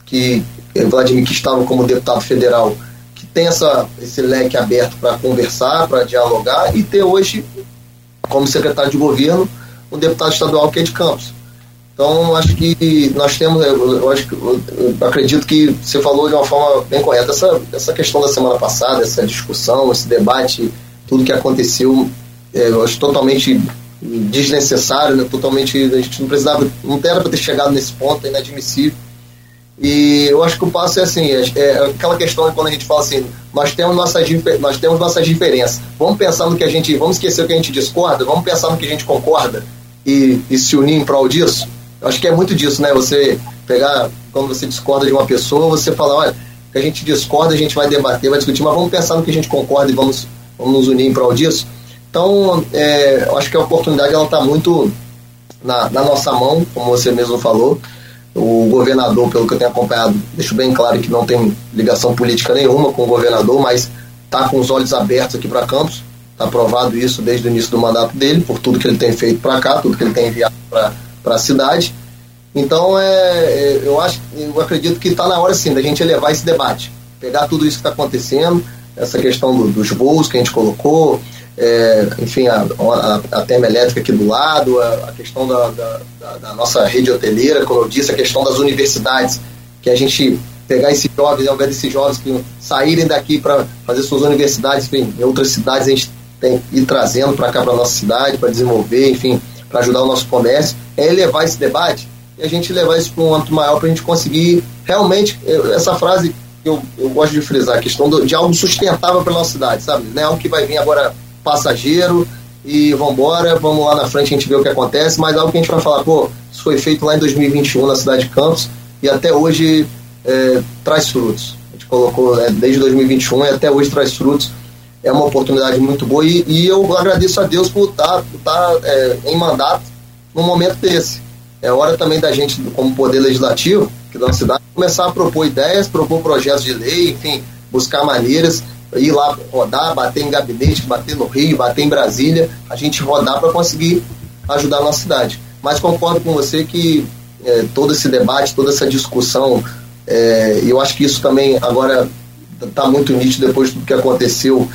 que é Vladimir que estava como deputado federal, que tem essa, esse leque aberto para conversar, para dialogar, e ter hoje, como secretário de governo, um deputado estadual que é de Campos. Então, acho que nós temos, eu, acho, eu acredito que você falou de uma forma bem correta. Essa, essa questão da semana passada, essa discussão, esse debate, tudo que aconteceu, é, eu acho totalmente desnecessário, né? totalmente, a gente não precisava, não era para ter chegado nesse ponto, é inadmissível. E eu acho que o passo é assim, é, é aquela questão quando a gente fala assim, nós temos nossas nós temos nossas diferenças. Vamos pensar no que a gente, vamos esquecer o que a gente discorda, vamos pensar no que a gente concorda e, e se unir em prol disso. Eu acho que é muito disso, né? Você pegar quando você discorda de uma pessoa, você fala, olha, que a gente discorda, a gente vai debater, vai discutir, mas vamos pensar no que a gente concorda e vamos, vamos nos unir em prol disso. Então, é, eu acho que a oportunidade ela está muito na, na nossa mão, como você mesmo falou. O governador, pelo que eu tenho acompanhado, deixo bem claro que não tem ligação política nenhuma com o governador, mas está com os olhos abertos aqui para Campos. Está aprovado isso desde o início do mandato dele, por tudo que ele tem feito para cá, tudo que ele tem enviado para a cidade. Então, é, é, eu acho, eu acredito que está na hora sim da gente elevar esse debate, pegar tudo isso que está acontecendo, essa questão do, dos voos que a gente colocou, é, enfim, a, a, a terma elétrica aqui do lado, a, a questão da, da, da, nossa rede hoteleira, como eu disse, a questão das universidades, que a gente pegar esses jovens, ao invés desses jovens que saírem daqui para fazer suas universidades, enfim, em outras cidades a gente tem que ir trazendo para cá, para nossa cidade, para desenvolver, enfim, para ajudar o nosso comércio, é elevar esse debate e a gente levar isso para um âmbito maior para a gente conseguir realmente, essa frase que eu, eu gosto de frisar, a questão do, de algo sustentável para nossa cidade, sabe? Não é algo que vai vir agora passageiro e vamos embora, vamos lá na frente a gente ver o que acontece, mas algo que a gente vai falar, pô, isso foi feito lá em 2021 na cidade de Campos e até hoje é, traz frutos. A gente colocou é, desde 2021 e até hoje traz frutos. É uma oportunidade muito boa e, e eu agradeço a Deus por estar, por estar é, em mandato num momento desse. É hora também da gente, como poder legislativo, que da cidade, começar a propor ideias, propor projetos de lei, enfim, buscar maneiras ir lá rodar, bater em gabinete, bater no Rio, bater em Brasília, a gente rodar para conseguir ajudar a nossa cidade. Mas concordo com você que é, todo esse debate, toda essa discussão, é, eu acho que isso também agora está muito nítido depois de tudo que aconteceu,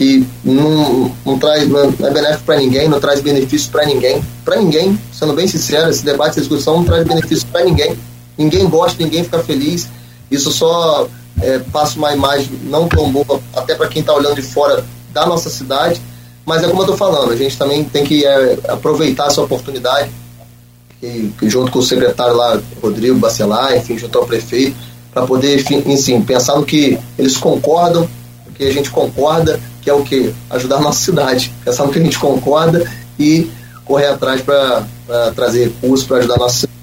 que não, não traz, não é benéfico para ninguém, não traz benefício para ninguém, para ninguém, sendo bem sincero, esse debate, essa discussão não traz benefício para ninguém, ninguém gosta, ninguém fica feliz, isso só é, passa uma imagem não tão boa, até para quem está olhando de fora da nossa cidade. Mas é como eu estou falando, a gente também tem que é, aproveitar essa oportunidade, e, junto com o secretário lá, Rodrigo Bacelar, enfim, junto ao prefeito, para poder, enfim, pensar no que eles concordam, o que a gente concorda, que é o que? Ajudar a nossa cidade. Pensar no que a gente concorda e correr atrás para trazer recursos para ajudar a nossa cidade.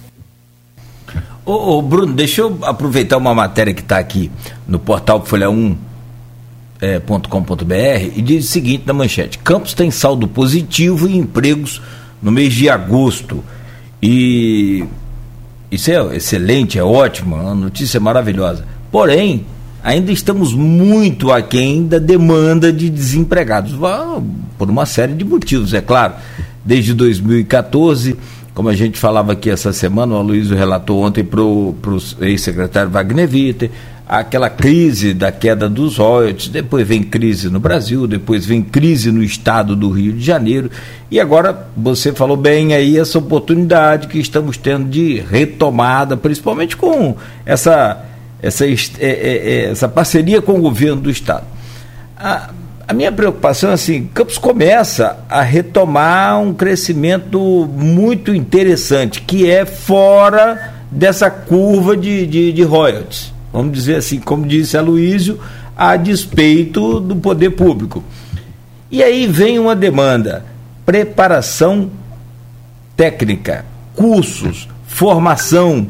Ô, ô, Bruno, deixa eu aproveitar uma matéria que está aqui no portal folha1.com.br é, e diz o seguinte na manchete: Campos tem saldo positivo e empregos no mês de agosto. E Isso é excelente, é ótimo, é uma notícia maravilhosa. Porém, ainda estamos muito aquém da demanda de desempregados, por uma série de motivos, é claro. Desde 2014, como a gente falava aqui essa semana, o Aloysio relatou ontem para o ex-secretário Wagner Witter, aquela crise da queda dos royalties, depois vem crise no Brasil, depois vem crise no estado do Rio de Janeiro, e agora você falou bem aí essa oportunidade que estamos tendo de retomada, principalmente com essa, essa, é, é, é, essa parceria com o governo do estado. A, a minha preocupação é assim, Campos começa a retomar um crescimento muito interessante, que é fora dessa curva de, de, de royalties vamos dizer assim, como disse a Luísio, a despeito do poder público. E aí vem uma demanda: preparação técnica, cursos, formação.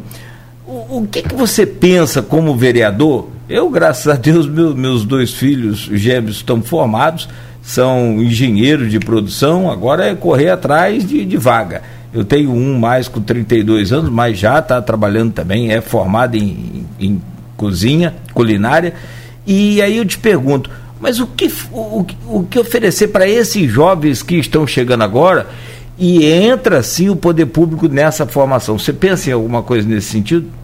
O, o que, que você pensa como vereador? Eu, graças a Deus, meu, meus dois filhos gêmeos estão formados, são engenheiros de produção, agora é correr atrás de, de vaga. Eu tenho um mais com 32 anos, mas já está trabalhando também, é formado em, em cozinha, culinária. E aí eu te pergunto, mas o que, o, o que oferecer para esses jovens que estão chegando agora e entra sim o poder público nessa formação? Você pensa em alguma coisa nesse sentido?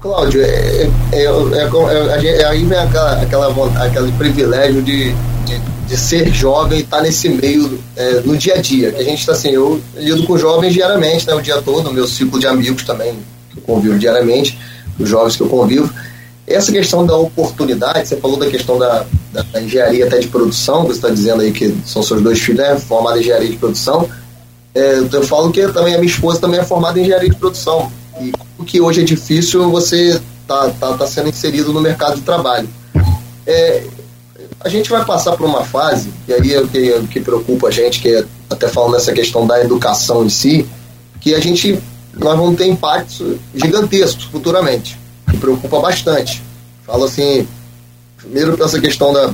Cláudio, é, é, é, aí vem aquela, aquela, aquele privilégio de, de, de ser jovem e estar tá nesse meio no dia a dia. Que a gente está assim, eu lido com jovens diariamente, né, o dia todo, meu ciclo de amigos também, que eu convivo diariamente, os jovens que eu convivo. Essa questão da oportunidade, você falou da questão da, da, da engenharia até de produção, você está dizendo aí que são seus dois filhos né, formados em engenharia de produção. É, eu falo que também a minha esposa também é formada em engenharia de produção. E o que hoje é difícil, você está tá, tá sendo inserido no mercado de trabalho. É, a gente vai passar por uma fase, e aí é o que, é o que preocupa a gente, que é até falando nessa questão da educação em si, que a gente nós vamos ter impactos gigantescos futuramente me preocupa bastante. Falo assim, primeiro essa questão da,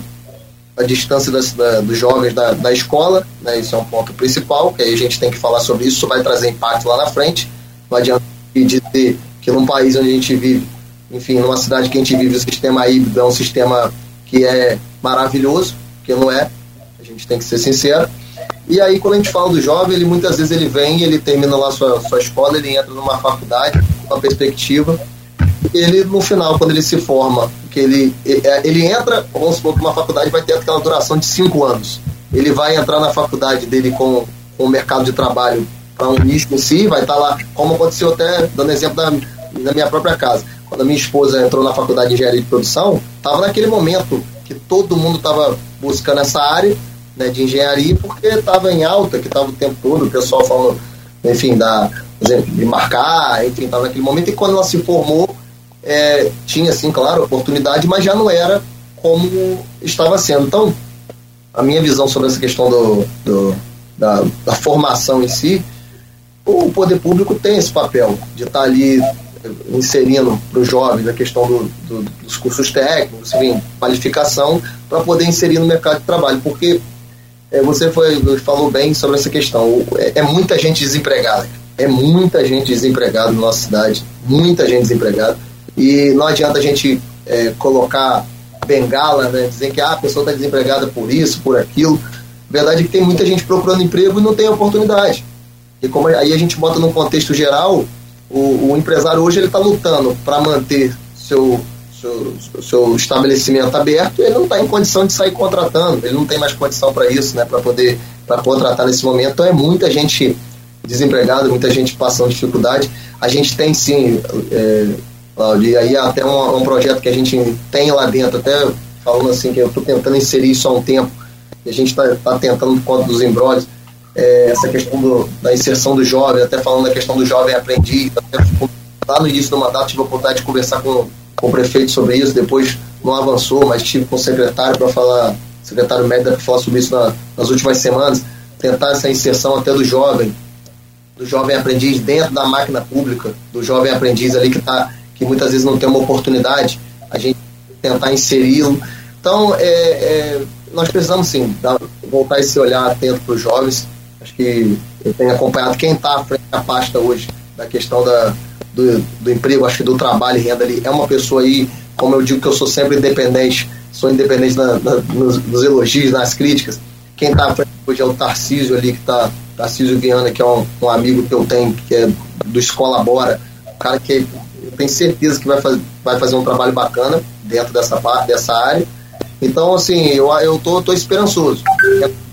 da distância das, da, dos jovens da, da escola, né, isso é um ponto principal, que aí a gente tem que falar sobre isso, isso vai trazer impacto lá na frente. Não adianta dizer que num país onde a gente vive, enfim, numa cidade que a gente vive, o sistema híbrido é um sistema que é maravilhoso, que não é, a gente tem que ser sincero. E aí, quando a gente fala do jovem, ele muitas vezes ele vem, ele termina lá sua, sua escola, ele entra numa faculdade, uma perspectiva, ele no final, quando ele se forma, que ele, é, ele entra, vamos supor que uma faculdade vai ter aquela duração de cinco anos. Ele vai entrar na faculdade dele com, com o mercado de trabalho para um nicho em si, vai estar tá lá, como aconteceu até, dando exemplo da, da minha própria casa. Quando a minha esposa entrou na faculdade de engenharia de produção, estava naquele momento que todo mundo estava buscando essa área né, de engenharia porque estava em alta, que estava o tempo todo, o pessoal falando, enfim, da, de marcar, enfim, estava naquele momento. E quando ela se formou, é, tinha, sim, claro, oportunidade, mas já não era como estava sendo. Então, a minha visão sobre essa questão do, do da, da, formação em si, o poder público tem esse papel de estar ali inserindo para os jovens a questão do, do, dos cursos técnicos, enfim, qualificação, para poder inserir no mercado de trabalho, porque é, você foi, falou bem sobre essa questão. É, é, muita gente desempregada. É muita gente desempregada na nossa cidade. Muita gente desempregada. E não adianta a gente é, colocar bengala, né, dizer que ah, a pessoa está desempregada por isso, por aquilo. A verdade é que tem muita gente procurando emprego e não tem oportunidade. E como aí a gente bota num contexto geral, o, o empresário hoje ele está lutando para manter seu, seu, seu estabelecimento aberto, ele não está em condição de sair contratando, ele não tem mais condição para isso, né, para poder para contratar nesse momento. Então é muita gente desempregada, muita gente passando dificuldade. A gente tem sim é, Cláudio. E aí até um, um, projeto que a gente tem lá dentro, até falando assim, que eu estou tentando inserir isso há um tempo, a gente está tá tentando por conta dos embrólios, é, essa questão do, da inserção do jovem, até falando da questão do jovem aprendiz, lá no início do mandato tive a oportunidade de conversar com, com o prefeito sobre isso, depois não avançou, mas estive com o secretário para falar, secretário médico para falar sobre isso na, nas últimas semanas, tentar essa inserção até do jovem, do jovem aprendiz dentro da máquina pública, do jovem aprendiz ali que está que muitas vezes não tem uma oportunidade, a gente tentar inseri-lo. Então, é, é, nós precisamos sim dar, voltar esse olhar atento para os jovens. Acho que eu tenho acompanhado quem está à frente da pasta hoje da questão da, do, do emprego, acho que do trabalho e renda ali, é uma pessoa aí, como eu digo que eu sou sempre independente, sou independente na, na, nos, nos, elogios, nas críticas. Quem está hoje é o Tarcísio ali, que está, Tarcísio Guiana, que é um, um, amigo que eu tenho, que é do Escola Bora, um cara que eu tenho certeza que vai, faz, vai fazer um trabalho bacana dentro dessa, dessa área. Então, assim, eu, eu tô, tô esperançoso.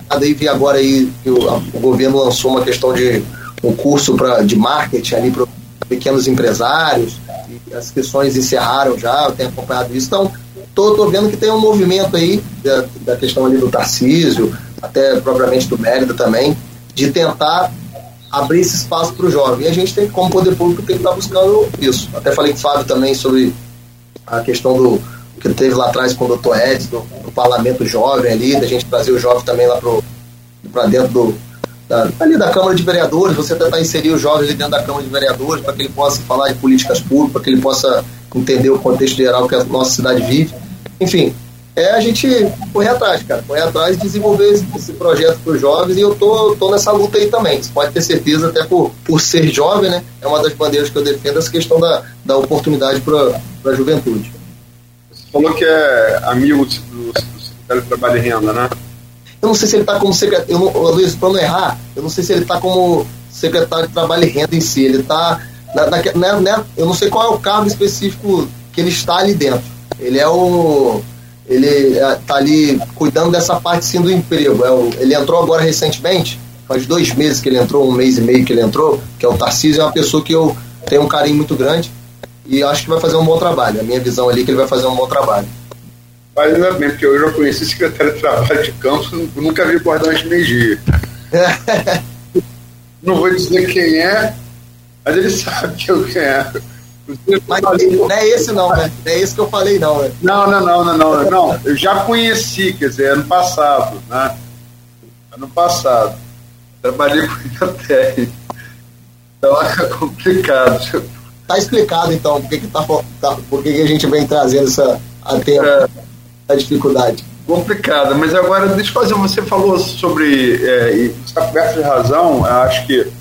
Daí vi agora aí que o, o governo lançou uma questão de um curso pra, de marketing ali para pequenos empresários, as questões encerraram já, eu tenho acompanhado isso. Então, tô, tô vendo que tem um movimento aí da, da questão ali do Tarcísio, até propriamente do Mérida também, de tentar abrir esse espaço para o jovem. E a gente tem, como poder público, tem que estar tá buscando isso. Até falei com o Fábio também sobre a questão do que teve lá atrás com o doutor Edson, do, do, parlamento jovem ali, da gente trazer o jovem também lá para dentro do, da, ali da Câmara de Vereadores, você tentar inserir o jovem ali dentro da Câmara de Vereadores para que ele possa falar de políticas públicas, para que ele possa entender o contexto geral que a nossa cidade vive. Enfim, é a gente correr atrás, cara, correr atrás e desenvolver esse, esse projeto para os jovens e eu tô, tô nessa luta aí também. Você pode ter certeza, até por, por ser jovem, né? É uma das bandeiras que eu defendo, essa questão da, da oportunidade para a juventude. Falou que é amigo do, do secretário de Trabalho e Renda, né? Eu não sei se ele está como secretário, Luiz, para não errar, eu não sei se ele está como secretário de Trabalho e Renda em si. Ele está. Né, né, eu não sei qual é o cargo específico que ele está ali dentro. Ele é o. Ele está ali cuidando dessa parte sim do emprego. É o, ele entrou agora recentemente, faz dois meses que ele entrou, um mês e meio que ele entrou, que é o Tarcísio, é uma pessoa que eu tenho um carinho muito grande e acho que vai fazer um bom trabalho. A minha visão ali é que ele vai fazer um bom trabalho. Mas ainda bem, porque eu já conheci o secretário de Trabalho de Campos, nunca vi cordão de energia. não vou dizer quem é, mas ele sabe que eu quem é. Mas não é esse não, né? Não é esse que eu falei não, né? Não, não, não, não, não, não. Eu já conheci, quer dizer, ano passado, né? Ano passado. Trabalhei com ele até. Então é complicado. Tá explicado então por que, que, tá, tá, por que, que a gente vem trazendo essa a tempo. É a dificuldade? Complicada, mas agora deixa eu fazer, você falou sobre, é, e está coberto de razão, acho que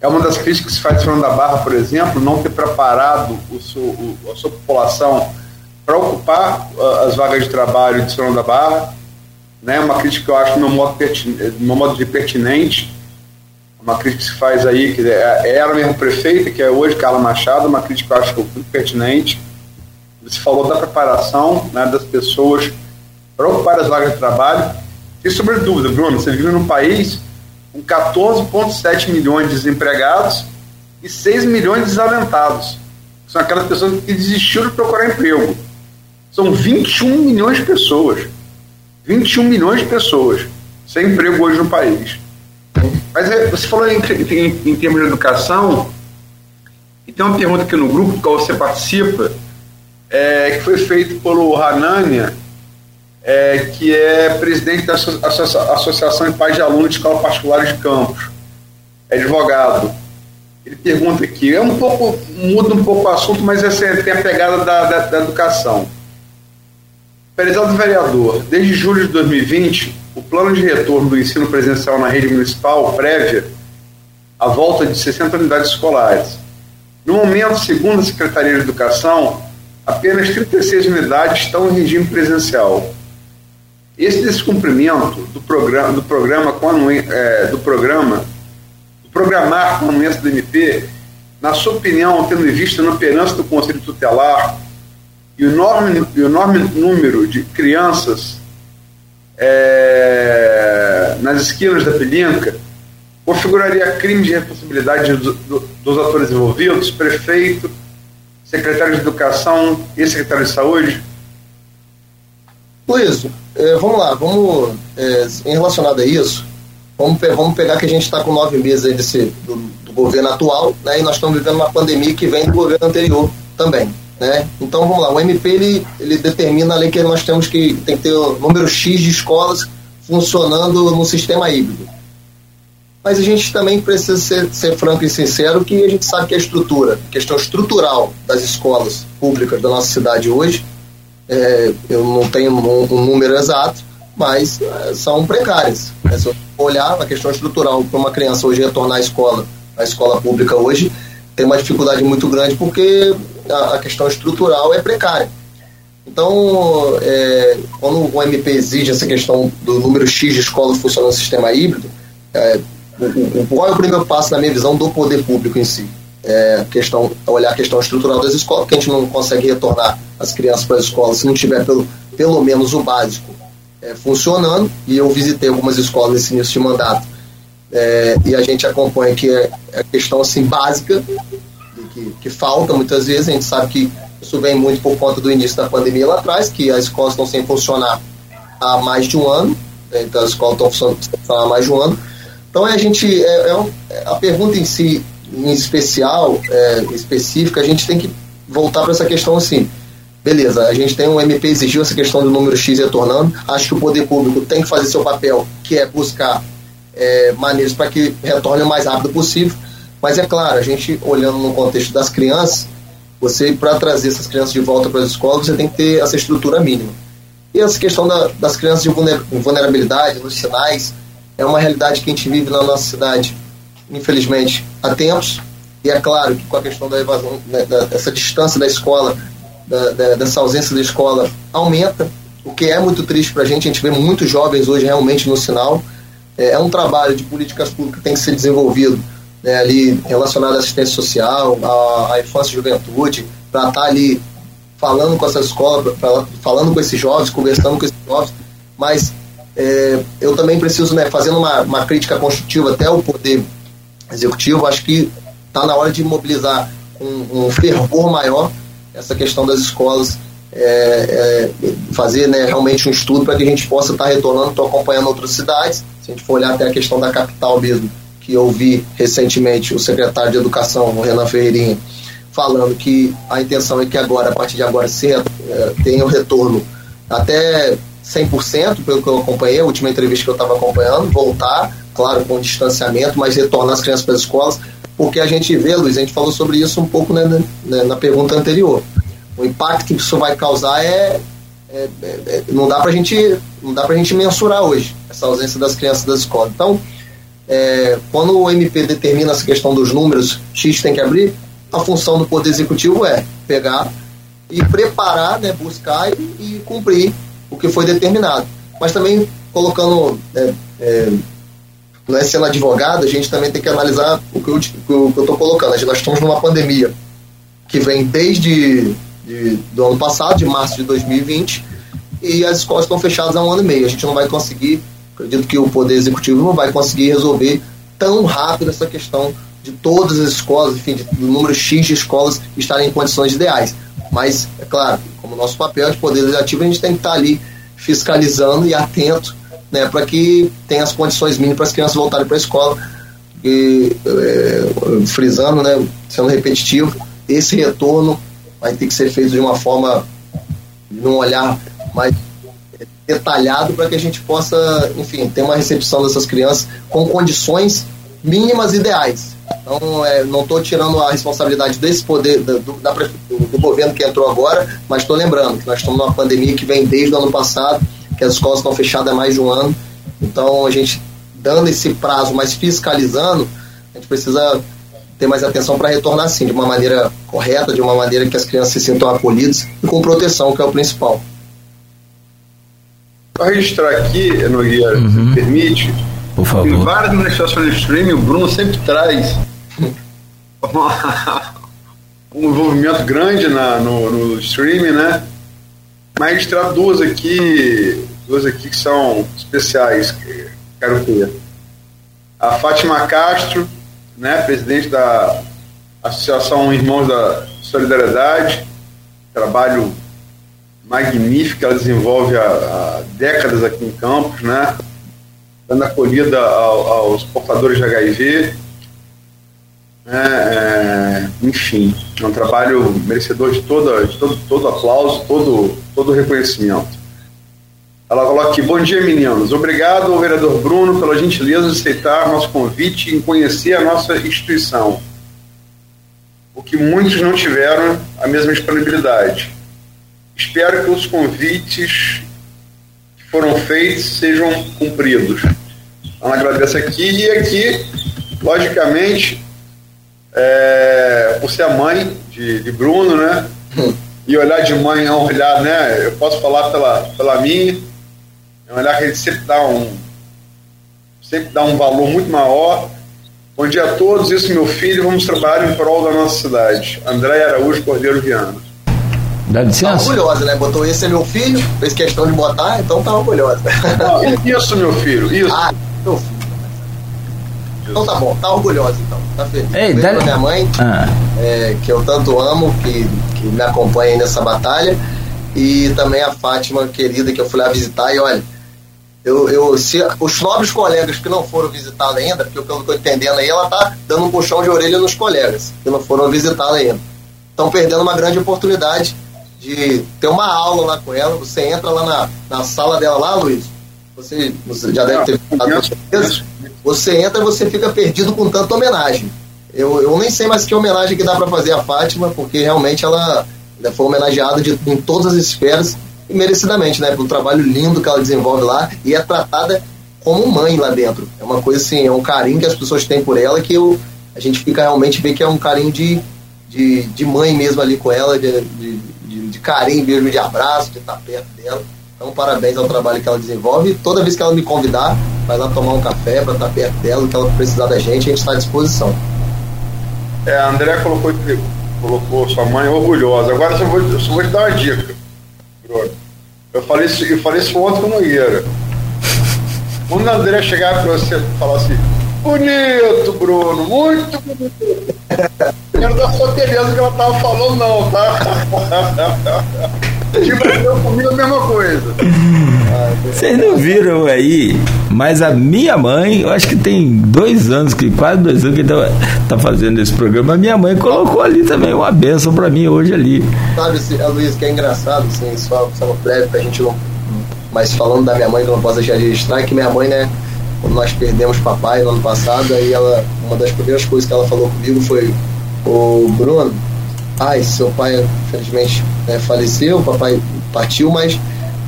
é uma das críticas que se faz de da Barra, por exemplo, não ter preparado o seu, o, a sua população para ocupar uh, as vagas de trabalho de São da Barra, né? Uma crítica que eu acho no meu modo, meu modo de pertinente, uma crítica que se faz aí, que é, é ela mesmo prefeita, que é hoje Carla Machado, uma crítica que eu acho muito pertinente, você falou da preparação né, das pessoas para ocupar as vagas de trabalho. E sobre dúvida, Bruno, você vive num país com 14,7 milhões de desempregados e 6 milhões de desalentados. São aquelas pessoas que desistiram de procurar emprego. São 21 milhões de pessoas. 21 milhões de pessoas sem emprego hoje no país. Mas é, você falou em, em, em termos de educação, e tem uma pergunta aqui no grupo do qual você participa, é, que foi feito pelo Hanania, é, que é presidente da Associação de Pais de Alunos de Escola Particulares de Campos, é advogado. Ele pergunta aqui, é um pouco, muda um pouco o assunto, mas essa tem a pegada da, da, da educação. Prezado vereador, desde julho de 2020, o plano de retorno do ensino presencial na rede municipal prévia a volta de 60 unidades escolares. No momento, segundo a Secretaria de Educação, apenas 36 unidades estão em regime presencial. Esse descumprimento do programa, do programa, é, do programa, do programar com a anuência do MP, na sua opinião, tendo em vista a inoperância do Conselho Tutelar e o enorme, o enorme número de crianças é, nas esquinas da Pelinca, configuraria crime de responsabilidade do, do, dos atores envolvidos, prefeito, secretário de Educação e secretário de Saúde? Luiz, é, vamos lá, vamos, é, em relacionado a isso, vamos, vamos pegar que a gente está com nove meses desse, do, do, governo atual, né, e nós estamos vivendo uma pandemia que vem do governo anterior também. Né? Então vamos lá, o MP ele, ele determina ali que nós temos que tem que ter o número X de escolas funcionando no sistema híbrido mas a gente também precisa ser, ser, franco e sincero que a gente sabe que a estrutura, a questão estrutural das escolas públicas da nossa cidade hoje, é, eu não tenho um, um número exato, mas é, são precárias. Se eu olhar a questão estrutural para uma criança hoje retornar à escola, à escola pública hoje, tem uma dificuldade muito grande porque a, a questão estrutural é precária. Então, é, quando o MP exige essa questão do número X de escolas funcionando no sistema híbrido, é, qual é o primeiro passo, na minha visão, do poder público em si? É, questão, olhar a questão estrutural das escolas, porque a gente não consegue retornar as crianças para as escolas se não tiver pelo, pelo menos o básico é, funcionando. E eu visitei algumas escolas nesse início de mandato é, e a gente acompanha que é, é a questão assim básica que, que falta muitas vezes. A gente sabe que isso vem muito por conta do início da pandemia lá atrás, que as escolas estão sem funcionar há mais de um ano. Né, então as escolas estão funcionando há mais de um ano. Então a gente é, é, é a pergunta em si, em especial, é, específica, a gente tem que voltar para essa questão assim. Beleza, a gente tem um MP exigiu essa questão do número X retornando. Acho que o poder público tem que fazer seu papel, que é buscar é, maneiras para que retorne o mais rápido possível. Mas é claro, a gente olhando no contexto das crianças, você para trazer essas crianças de volta para as escolas, você tem que ter essa estrutura mínima. E essa questão da, das crianças de vulnerabilidade, nos sinais, é uma realidade que a gente vive na nossa cidade, infelizmente, há tempos. E é claro que com a questão da evasão, né, da, dessa distância da escola, da, da, dessa ausência da escola, aumenta, o que é muito triste para a gente. A gente vê muitos jovens hoje realmente no sinal é, é um trabalho de políticas públicas que tem que ser desenvolvido né, ali relacionado à assistência social, à, à infância e juventude, para estar tá ali falando com essas escolas, pra, falando com esses jovens, conversando com esses jovens, mas é, eu também preciso, né, fazendo uma, uma crítica construtiva até o poder executivo, acho que está na hora de mobilizar um, um fervor maior essa questão das escolas é, é, fazer né, realmente um estudo para que a gente possa estar tá retornando, estou acompanhando outras cidades, se a gente for olhar até a questão da capital mesmo, que eu vi recentemente o secretário de Educação, o Renan Ferreirinha, falando que a intenção é que agora, a partir de agora, se, é, tenha o retorno até 100%, pelo que eu acompanhei, a última entrevista que eu estava acompanhando, voltar, claro, com distanciamento, mas retornar as crianças para as escolas, porque a gente vê, Luiz, a gente falou sobre isso um pouco né, né, na pergunta anterior o impacto que isso vai causar é, é, é, é não dá para gente não dá para gente mensurar hoje essa ausência das crianças das escolas. Então, é, quando o MP determina essa questão dos números X tem que abrir, a função do poder executivo é pegar e preparar, né, buscar e, e cumprir o que foi determinado. Mas também colocando é, é, não é sendo advogado, a gente também tem que analisar o que eu estou colocando. Nós estamos numa pandemia que vem desde de, do ano passado, de março de 2020, e as escolas estão fechadas há um ano e meio. A gente não vai conseguir, acredito que o Poder Executivo não vai conseguir resolver tão rápido essa questão de todas as escolas, enfim, do número X de escolas estarem em condições ideais. Mas, é claro, como nosso papel de Poder Legislativo, a gente tem que estar ali fiscalizando e atento né, para que tenha as condições mínimas para as crianças voltarem para a escola. E, é, frisando, né, sendo repetitivo, esse retorno vai ter que ser feito de uma forma, num olhar mais detalhado para que a gente possa, enfim, ter uma recepção dessas crianças com condições mínimas ideais. Então, é, não estou tirando a responsabilidade desse poder do, da, do, governo que entrou agora, mas estou lembrando que nós estamos numa pandemia que vem desde o ano passado, que as escolas estão fechadas há mais de um ano. Então, a gente dando esse prazo, mas fiscalizando, a gente precisa ter mais atenção para retornar sim, de uma maneira correta, de uma maneira que as crianças se sintam acolhidas e com proteção, que é o principal. Para registrar aqui, Nogueira, uhum. se permite, por favor. Em várias manifestações de streaming, o Bruno sempre traz uma, um envolvimento grande na, no, no streaming, né? Mas registrar duas aqui, duas aqui que são especiais, que quero ter. A Fátima Castro, né, presidente da Associação Irmãos da Solidariedade, trabalho magnífico que ela desenvolve há, há décadas aqui em Campos, né, dando acolhida ao, aos portadores de HIV. Né, é, enfim, é um trabalho merecedor de, toda, de todo, todo aplauso, todo, todo reconhecimento. Ela coloca aqui: Bom dia, meninos. Obrigado ao vereador Bruno pela gentileza de aceitar nosso convite em conhecer a nossa instituição. O que muitos não tiveram a mesma disponibilidade. Espero que os convites que foram feitos sejam cumpridos. Ela agradece aqui e aqui, logicamente, é, por ser a mãe de, de Bruno, né? e olhar de mãe é um olhar, né? Eu posso falar pela, pela minha, é um olhar que a gente sempre dá um sempre dá um valor muito maior. Bom dia a todos, isso meu filho, vamos trabalhar em prol da nossa cidade. André Araújo Cordeiro Viana. Dá licença? Tá orgulhosa, né? Botou esse é meu filho, fez questão de botar, então tá orgulhosa. Não, isso, meu filho, isso. Ah, meu filho. Então tá bom, tá orgulhosa então, tá feliz. Ei, dá... minha mãe, ah. é, que eu tanto amo, que, que me acompanha nessa batalha, e também a Fátima, querida, que eu fui lá visitar, e olha, eu, eu, se, os nobres colegas que não foram visitá-la ainda, porque pelo que eu entendendo aí, ela tá dando um puxão de orelha nos colegas que não foram visitá-la ainda. Estão perdendo uma grande oportunidade de ter uma aula lá com ela. Você entra lá na, na sala dela lá, Luiz. Você, você já deve ter visitado Você entra e você fica perdido com tanta homenagem. Eu, eu nem sei mais que homenagem que dá para fazer a Fátima, porque realmente ela, ela foi homenageada de, em todas as esferas e merecidamente, né? Pelo trabalho lindo que ela desenvolve lá e é tratada como mãe lá dentro. É uma coisa assim, é um carinho que as pessoas têm por ela que eu, a gente fica realmente vê que é um carinho de, de, de mãe mesmo ali com ela, de, de, de, de carinho mesmo, de abraço, de estar perto dela. Então, parabéns ao trabalho que ela desenvolve. Toda vez que ela me convidar, vai lá tomar um café para estar perto dela, que ela precisar da gente, a gente está à disposição. É, a André colocou, colocou sua mãe orgulhosa. Agora eu vou, eu vou te dar uma dica. Eu falei isso, eu falei isso ontem com o. Quando a André chegar para você e falar assim, bonito, Bruno, muito bonito. Quero dar sua beleza que ela tava falando, não, tá? Tipo, comigo a mesma coisa. Vocês não viram aí, mas a minha mãe, eu acho que tem dois anos, que quase dois anos que tá, tá fazendo esse programa, a minha mãe colocou ali também uma benção para mim hoje ali. Sabe, Luiz, que é engraçado, assim, só, só uma breve pra gente não. Mas falando da minha mãe, que eu não posso deixar de registrar, é que minha mãe, né, quando nós perdemos papai no ano passado, aí ela, uma das primeiras coisas que ela falou comigo foi, o Bruno, ai, seu pai infelizmente né, faleceu, o papai partiu, mas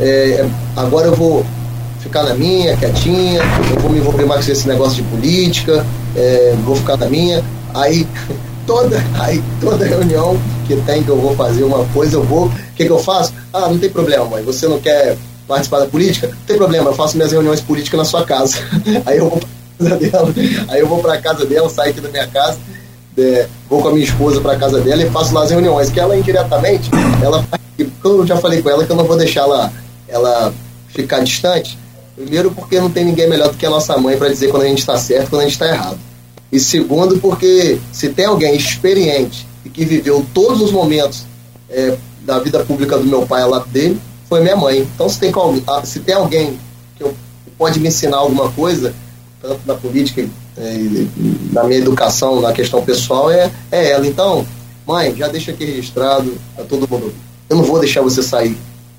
é, agora eu vou ficar na minha, quietinha, eu vou me envolver mais com esse negócio de política, é, vou ficar na minha. Aí toda, aí toda reunião que tem que eu vou fazer uma coisa, eu vou. O que, que eu faço? Ah, não tem problema, mãe. Você não quer participar da política? Não tem problema, eu faço minhas reuniões políticas na sua casa. aí eu vou pra casa dela, aí eu vou pra casa dela, saio aqui da minha casa é, vou com a minha esposa para casa dela e faço lá as reuniões, que ela indiretamente, ela eu já falei com ela que eu não vou deixar ela, ela ficar distante. Primeiro, porque não tem ninguém melhor do que a nossa mãe para dizer quando a gente está certo quando a gente está errado. E segundo, porque se tem alguém experiente e que viveu todos os momentos é, da vida pública do meu pai ao lado dele, foi minha mãe. Então, se tem, se tem alguém que, eu, pode me ensinar alguma coisa, tanto na política é, na minha educação, na questão pessoal, é, é ela. Então, mãe, já deixa aqui registrado a todo mundo. Eu não vou deixar você sair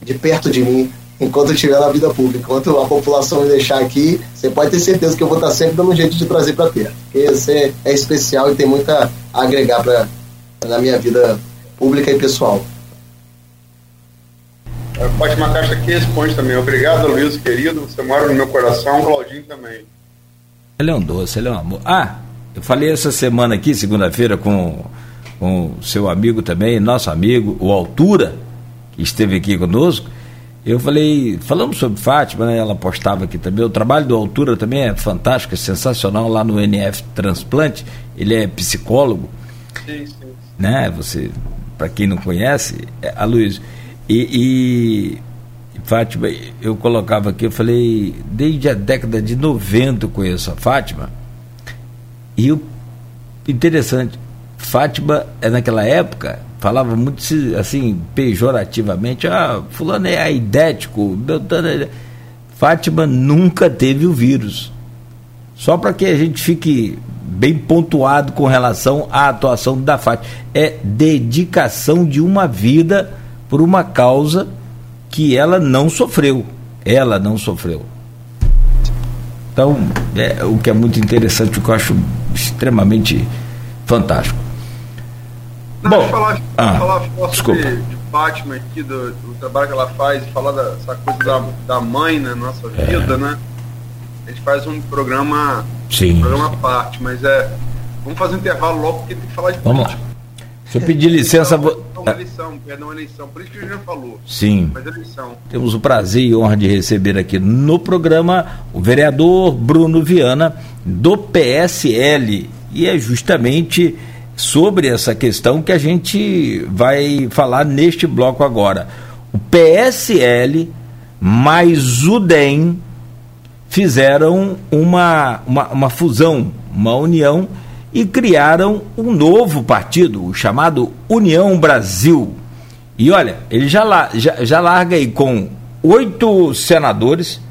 de perto de mim enquanto eu estiver na vida pública. Enquanto a população me deixar aqui, você pode ter certeza que eu vou estar sempre dando um jeito de trazer para perto. Porque você é especial e tem muito a agregar pra, na minha vida pública e pessoal. A Fátima Caixa aqui responde também. Obrigado, Luiz, querido. Você mora no meu coração. Claudinho também. Ele é um doce, ele é um amor. Ah, eu falei essa semana aqui, segunda-feira, com, com seu amigo também, nosso amigo, o Altura, esteve aqui conosco. Eu falei, falamos sobre Fátima, né, ela postava aqui também. O trabalho do Altura também é fantástico, é sensacional lá no NF Transplante. Ele é psicólogo. Sim, sim. Né? Você, para quem não conhece, é, a Luiz. E, Fátima, eu colocava aqui, eu falei, desde a década de 90 eu conheço a Fátima. E o interessante, Fátima, é naquela época, falava muito assim, pejorativamente, ah, fulano é aidético, Beltrano é... Fátima nunca teve o vírus. Só para que a gente fique bem pontuado com relação à atuação da Fátima. É dedicação de uma vida por uma causa que ela não sofreu. Ela não sofreu. Então, é o que é muito interessante, o que eu acho extremamente fantástico. Não, Bom, falar, ah, falar, falar desculpa. sobre de Fátima aqui, do, do, trabalho que ela faz, e falar dessa coisa da, da mãe na nossa vida, é. né? A gente faz um programa, Sim. um programa à parte, mas é Vamos fazer um intervalo logo, porque tem que falar de Vamos política. lá. Deixa eu pedir licença. Então, eleição, perdão, eleição. Por isso que o Jean falou. Sim. Mas eleição. Temos o prazer e honra de receber aqui no programa o vereador Bruno Viana, do PSL. E é justamente sobre essa questão que a gente vai falar neste bloco agora. O PSL mais o DEM fizeram uma, uma, uma fusão, uma união e criaram um novo partido, o chamado União Brasil. E olha, ele já, já, já larga aí com oito senadores,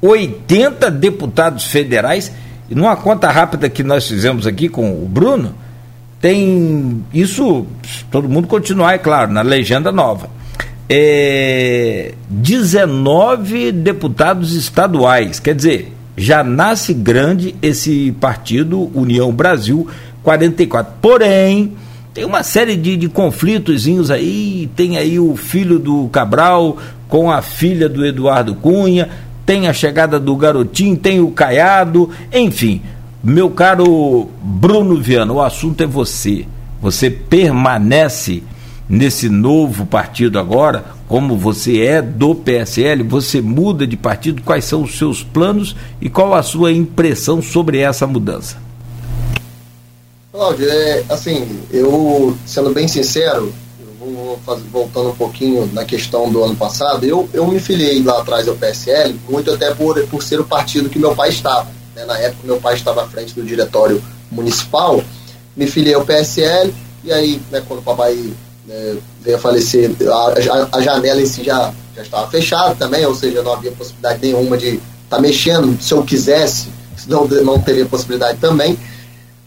80 deputados federais, e numa conta rápida que nós fizemos aqui com o Bruno, tem isso, todo mundo continuar, é claro, na legenda nova. É, 19 deputados estaduais, quer dizer, já nasce grande esse partido União Brasil 44. Porém, tem uma série de, de conflitozinhos aí, tem aí o filho do Cabral com a filha do Eduardo Cunha, tem a chegada do Garotinho, tem o Caiado, enfim. Meu caro Bruno Viana, o assunto é você. Você permanece nesse novo partido agora, como você é do PSL, você muda de partido, quais são os seus planos e qual a sua impressão sobre essa mudança? Cláudio, é, assim, eu, sendo bem sincero, eu vou fazer, voltando um pouquinho na questão do ano passado, eu, eu me filiei lá atrás ao PSL, muito até por, por ser o partido que meu pai estava. Né? Na época, meu pai estava à frente do diretório municipal, me filiei ao PSL, e aí, né, quando o papai né, veio a falecer, a, a, janela em si já, já estava fechada também, ou seja, não havia possibilidade nenhuma de estar tá mexendo, se eu quisesse, não, não teria possibilidade também.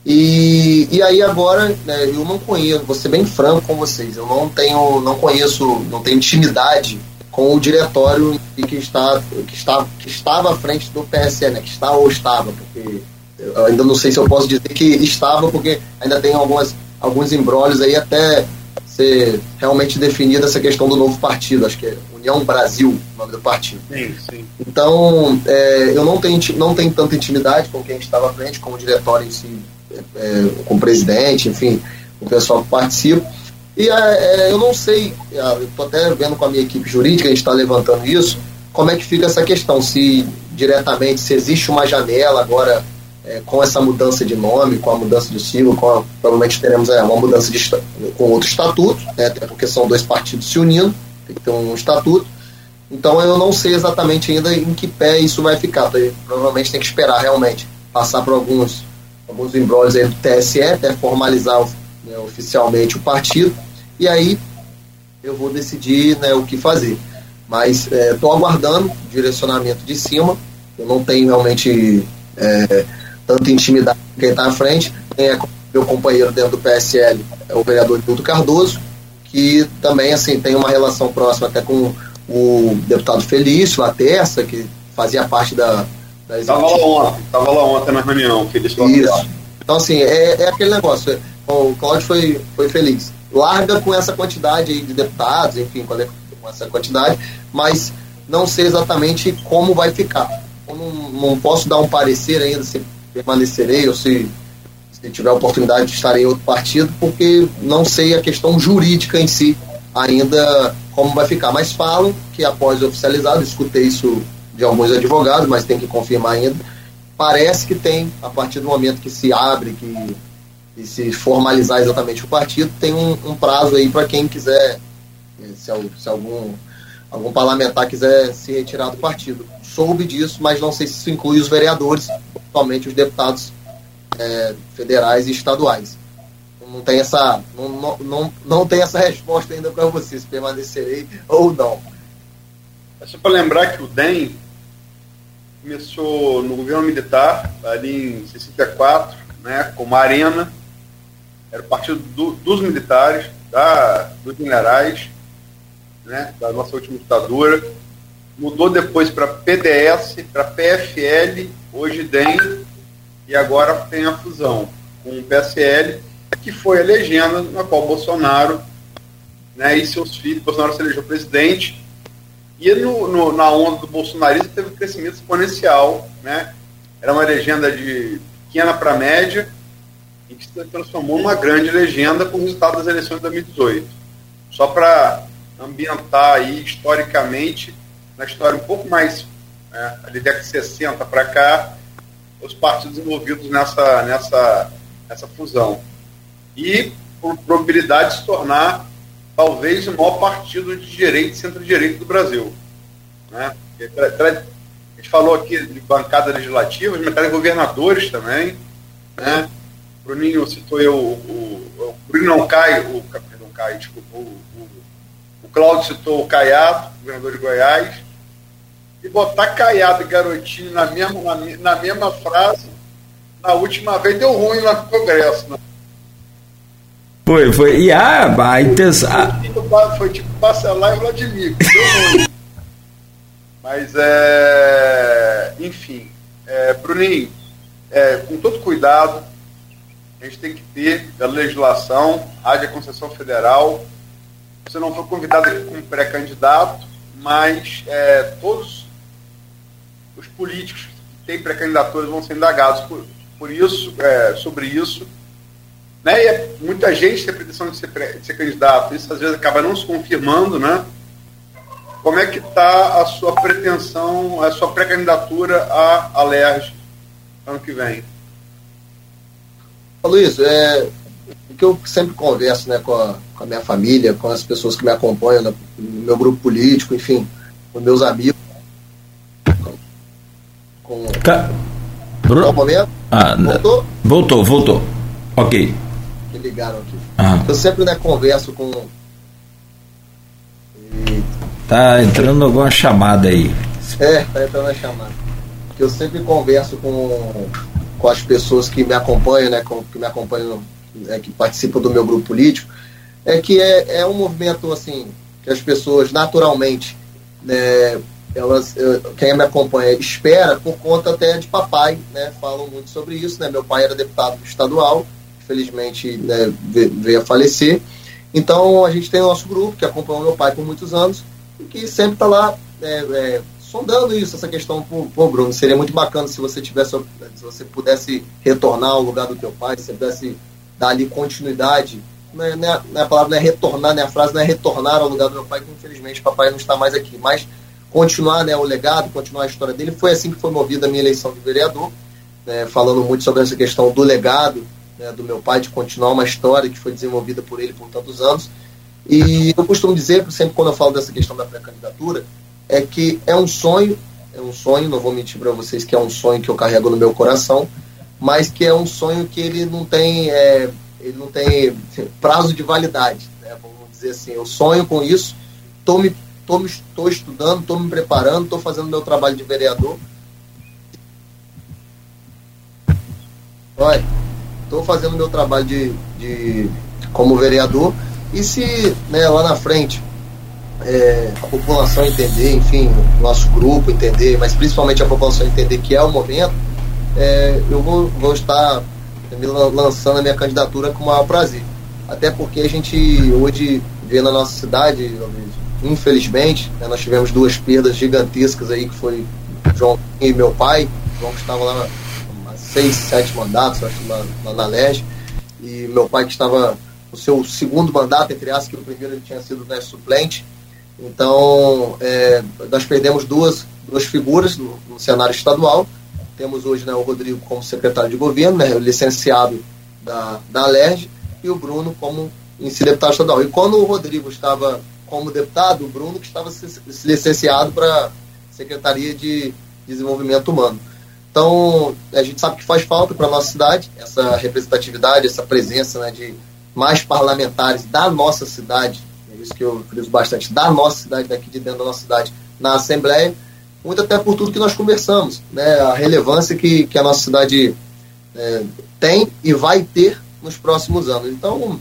E, e aí agora, né, eu não conheço, vou ser bem franco com vocês, eu não tenho, não conheço, não tenho intimidade com o diretório que está, que está, que estava à frente do PSE, né, que está ou estava, porque eu ainda não sei se eu posso dizer que estava, porque ainda tem algumas, alguns embrólios aí até ser realmente definida essa questão do novo partido, acho que é União Brasil, o nome do partido. Sim, sim. Então, é, eu não tenho, não tenho tanta intimidade com quem estava à frente, com o diretório em si, é, é com o presidente, enfim, o pessoal que participa. E é, é eu não sei, é, eu estou até vendo com a minha equipe jurídica, a gente está levantando isso, como é que fica essa questão, se diretamente, se existe uma janela agora é, com essa mudança de nome, com a mudança de sigla, a, provavelmente teremos é, uma mudança de, com outro estatuto, né, até porque são dois partidos se unindo, tem que ter um estatuto. Então eu não sei exatamente ainda em que pé isso vai ficar. Então, provavelmente tem que esperar realmente passar por alguns, alguns embrólios aí do TSE até formalizar né, oficialmente o partido. E aí eu vou decidir né, o que fazer. Mas estou é, aguardando o direcionamento de cima. Eu não tenho realmente é, tanta intimidade com quem está à frente. Quem é meu companheiro dentro do PSL é o vereador Nildo Cardoso, que também assim tem uma relação próxima até com o deputado Felício, a Terça, que fazia parte da. da estava lá ontem, estava lá ontem na reunião, Felício Isso. Então, assim, é, é aquele negócio. É, o Cláudio foi, foi feliz. Larga com essa quantidade aí de deputados, enfim, com essa quantidade, mas não sei exatamente como vai ficar. Eu não, não posso dar um parecer ainda se permanecerei ou se, se tiver oportunidade de estar em outro partido, porque não sei a questão jurídica em si ainda como vai ficar. Mas falam que após oficializado, escutei isso de alguns advogados, mas tem que confirmar ainda. Parece que tem, a partir do momento que se abre, que, que se formalizar exatamente o partido, tem um, um prazo aí para quem quiser, se, se algum algum parlamentar quiser se retirar do partido. Soube disso, mas não sei se isso inclui os vereadores, somente os deputados é, federais e estaduais. Não tem essa, não, não, não tem essa resposta ainda para você, se permanecerei ou não. É só para lembrar que o DEM começou no governo militar, ali em 64, né, como Arena, era o partido do, dos militares, da, dos generais, né, da nossa última ditadura. Mudou depois para PDS, para PFL, hoje DEM, e agora tem a fusão com o PSL, que foi a legenda na qual Bolsonaro né, e seus filhos, Bolsonaro se elegeu presidente, e no, no, na onda do bolsonarismo teve um crescimento exponencial, né? Era uma legenda de pequena para média, e que se transformou numa grande legenda com o resultado das eleições de 2018. Só para ambientar aí historicamente, na história um pouco mais, né, ali década de 60 para cá, os partidos envolvidos nessa, nessa, nessa fusão. E por probabilidade de se tornar talvez o maior partido de direita e centro-direita do Brasil. Né? A gente falou aqui de bancada legislativa, mas tem governadores também. Né? Bruninho citou eu, o, o, Bruno não cai, o, não cai, desculpa, o, o, o Cláudio citou o Caiado, governador de Goiás. E botar Caiado e Garotinho na mesma, na, na mesma frase, na última vez deu ruim lá no Congresso. Né? Foi, foi. E a, a intenção. Foi, tipo Bacelar e Vladimir. Mas é. Enfim. É, Bruninho, é, com todo cuidado, a gente tem que ter da legislação, haja concessão federal. Você não foi convidado aqui como pré-candidato, mas é, todos os políticos que têm pré-candidaturas vão ser indagados por, por isso, é, sobre isso. Né? E é, muita gente tem a pretensão de ser, de ser candidato, isso às vezes acaba não se confirmando, né? Como é que está a sua pretensão, a sua pré-candidatura à Alerj ano que vem? Luiz, é, o que eu sempre converso né, com, a, com a minha família, com as pessoas que me acompanham no, meu grupo político, enfim, com meus amigos. Com... Ca... Qual momento? Ah, voltou? Voltou, voltou. Ok. Que ligaram aqui. Ah. Eu sempre né, converso com, Tá entrando alguma chamada aí. É, tá entrando a chamada. Eu sempre converso com, com as pessoas que me acompanham, né, com, que me acompanham, é, que participam do meu grupo político, é que é, é um movimento assim que as pessoas naturalmente, né, elas, quem me acompanha espera por conta até de papai, né, falam muito sobre isso, né, meu pai era deputado estadual, infelizmente né, veio a falecer, então a gente tem o nosso grupo que acompanhou meu pai por muitos anos e que sempre está lá é, é, sondando isso, essa questão por, por Bruno. Seria muito bacana se você tivesse, se você pudesse retornar ao lugar do teu pai, se você pudesse dar ali continuidade. Não é, não é, a palavra não é retornar, né? a frase não é retornar ao lugar do meu pai, que infelizmente papai não está mais aqui. Mas continuar né, o legado, continuar a história dele. Foi assim que foi movida a minha eleição de vereador, né, falando muito sobre essa questão do legado né, do meu pai, de continuar uma história que foi desenvolvida por ele por tantos anos. E eu costumo dizer, sempre quando eu falo dessa questão da pré-candidatura, é que é um sonho, é um sonho, não vou mentir para vocês que é um sonho que eu carrego no meu coração, mas que é um sonho que ele não tem, é, ele não tem prazo de validade, né? vamos dizer assim. Eu sonho com isso, estou me tô, me, tô estudando, estou me preparando, estou fazendo meu trabalho de vereador. Olha, estou fazendo meu trabalho de, de como vereador e se né, lá na frente é, a população entender, enfim, nosso grupo entender, mas principalmente a população entender que é o momento, é, eu vou, vou estar me lançando a minha candidatura com o maior prazer. Até porque a gente hoje vê na nossa cidade, infelizmente, né, nós tivemos duas perdas gigantescas aí, que foi João e meu pai, João que estava lá há seis, sete mandatos, acho, na, na, na LERJ, e meu pai que estava o seu segundo mandato, entre aspas, que o primeiro ele tinha sido né, suplente. Então, é, nós perdemos duas, duas figuras no, no, cenário estadual. Temos hoje né, o Rodrigo como secretário de governo, né, licenciado da, da Alerj, e o Bruno como em si deputado estadual. E quando o Rodrigo estava como deputado, o Bruno que estava licenciado para Secretaria de Desenvolvimento Humano. Então, a gente sabe que faz falta para a nossa cidade essa representatividade, essa presença né, de mais parlamentares da nossa cidade, isso que eu friso bastante, da nossa cidade, daqui de dentro da nossa cidade, na Assembleia, muito até por tudo que nós conversamos, né, a relevância que, que a nossa cidade é, tem e vai ter nos próximos anos. Então,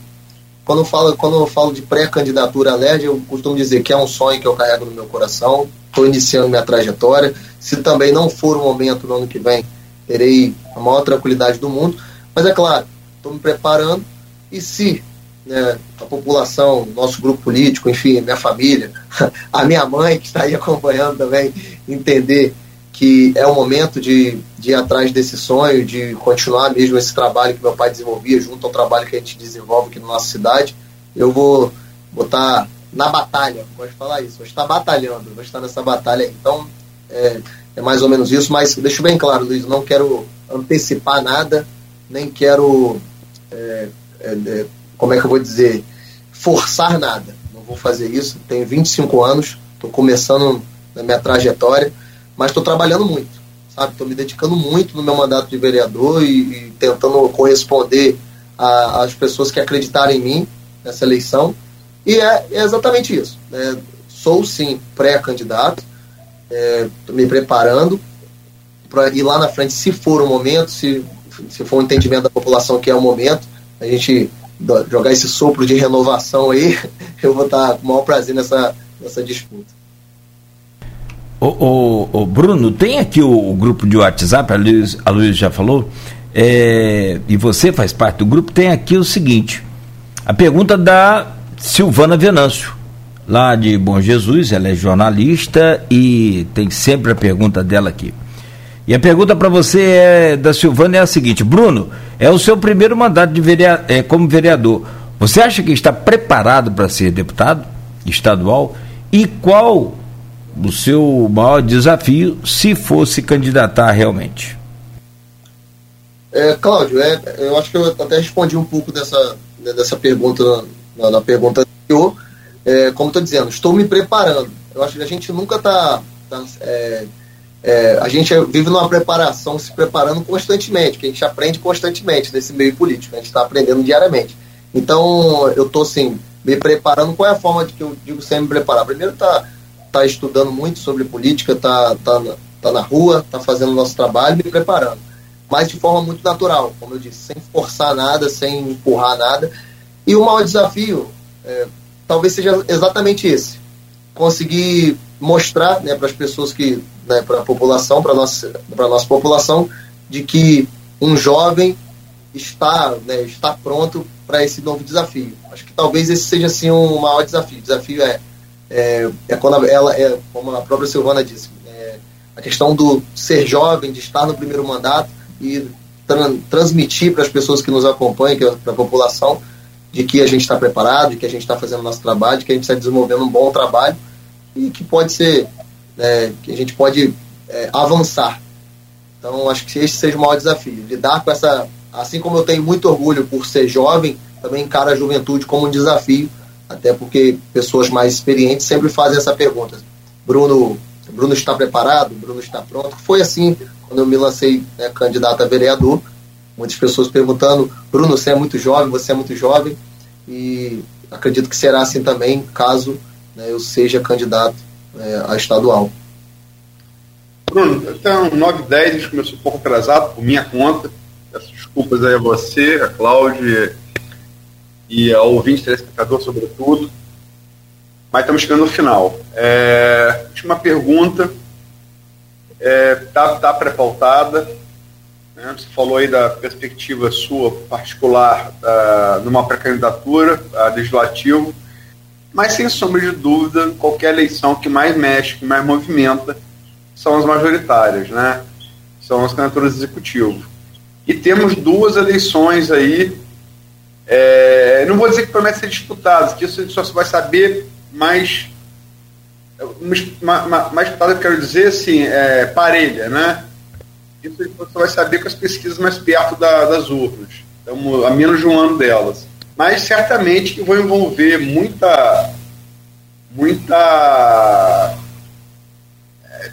quando eu falo, quando eu falo de pré-candidatura à LERJ, eu costumo dizer que é um sonho que eu carrego no meu coração, estou iniciando minha trajetória. Se também não for o momento no ano que vem, terei a maior tranquilidade do mundo. Mas é claro, estou me preparando e se né, a população, nosso grupo político, enfim, minha família, a minha mãe que está aí acompanhando também, entender que é o momento de, de ir atrás desse sonho, de continuar mesmo esse trabalho que meu pai desenvolvia, junto ao trabalho que a gente desenvolve aqui na nossa cidade. Eu vou botar na batalha, gosto de falar isso, vou estar batalhando, vou estar nessa batalha. Então, é, é mais ou menos isso, mas deixo bem claro, Luiz, não quero antecipar nada, nem quero, é, é, é como é que eu vou dizer, forçar nada. Não vou fazer isso, tenho 25 anos, estou começando na minha trajetória mas estou trabalhando muito, sabe? Estou me dedicando muito no meu mandato de vereador e, e tentando corresponder às pessoas que acreditaram em mim nessa eleição. E é, é exatamente isso. Né? Sou sim pré-candidato, estou é, me preparando para ir lá na frente, se for o momento, se, se for um entendimento da população que é o momento, a gente jogar esse sopro de renovação aí, eu vou estar com o maior prazer nessa, nessa disputa. O, o, Bruno, tem aqui o, o, grupo de WhatsApp, a Luiz, a Luiz já falou, é, e você faz parte do grupo, tem aqui o seguinte, a pergunta da Silvana Venâncio, lá de Bom Jesus, ela é jornalista e tem sempre a pergunta dela aqui. E a pergunta para você é, da Silvana é a seguinte: Bruno, é o seu primeiro mandato de é, como vereador. Você acha que está preparado para ser deputado estadual? E qual o seu maior desafio se fosse candidatar realmente? É, Cláudio, é, eu acho que eu até respondi um pouco dessa, né, dessa pergunta na, na pergunta anterior. É, como estou dizendo, estou me preparando. Eu acho que a gente nunca está. Tá, é, a gente vive numa preparação, se preparando constantemente, que a gente aprende constantemente nesse meio político, a gente está aprendendo diariamente. Então, eu estou assim, me preparando. Qual é a forma de que eu digo sempre me preparar? Primeiro, tá está estudando muito sobre política, está tá, tá na rua, está fazendo o nosso trabalho, me preparando. Mas de forma muito natural, como eu disse, sem forçar nada, sem empurrar nada. E o maior desafio é, talvez seja exatamente esse: conseguir mostrar né, para as pessoas que, né, para a população, para nossa, nossa população, de que um jovem está, né, está pronto para esse novo desafio. Acho que talvez esse seja assim um maior desafio. O desafio é é, é quando ela é, como a própria Silvana disse, é, a questão do ser jovem, de estar no primeiro mandato e tran transmitir para as pessoas que nos acompanham, é para a população, de que a gente está preparado, de que a gente está fazendo nosso trabalho, de que a gente está desenvolvendo um bom trabalho e que pode ser, é, que a gente pode é, avançar. Então, acho que esse seja o maior desafio, lidar com essa, assim como eu tenho muito orgulho por ser jovem, também encara a juventude como um desafio até porque pessoas mais experientes sempre fazem essa pergunta. Bruno, Bruno está preparado? Bruno está pronto? Foi assim quando eu me lancei né, candidato a vereador. Muitas pessoas perguntando, Bruno, você é muito jovem, você é muito jovem. E acredito que será assim também caso né, eu seja candidato é, a estadual. Bruno, então 9 h 10 a gente começou um pouco atrasado por minha conta. Peço desculpas aí a você, a Cláudia e ao ouvinte, telespectador, sobretudo. Mas estamos chegando no final. É, última pergunta. Está é, tá, tá pré-pautada. Né? Você falou aí da perspectiva sua particular da, numa pré-candidatura a legislativo. Mas, sem sombra de dúvida, qualquer eleição que mais mexe, que mais movimenta, são as majoritárias, né? São as candidaturas executivas. E temos duas eleições aí é, não vou dizer que promete ser disputado, que isso só se vai saber mais. Mais, disputada, quero dizer assim, é, parelha, né? Isso você vai saber com as pesquisas mais perto da, das urnas, então, a menos de um ano delas. Mas certamente que vão envolver muita. muita.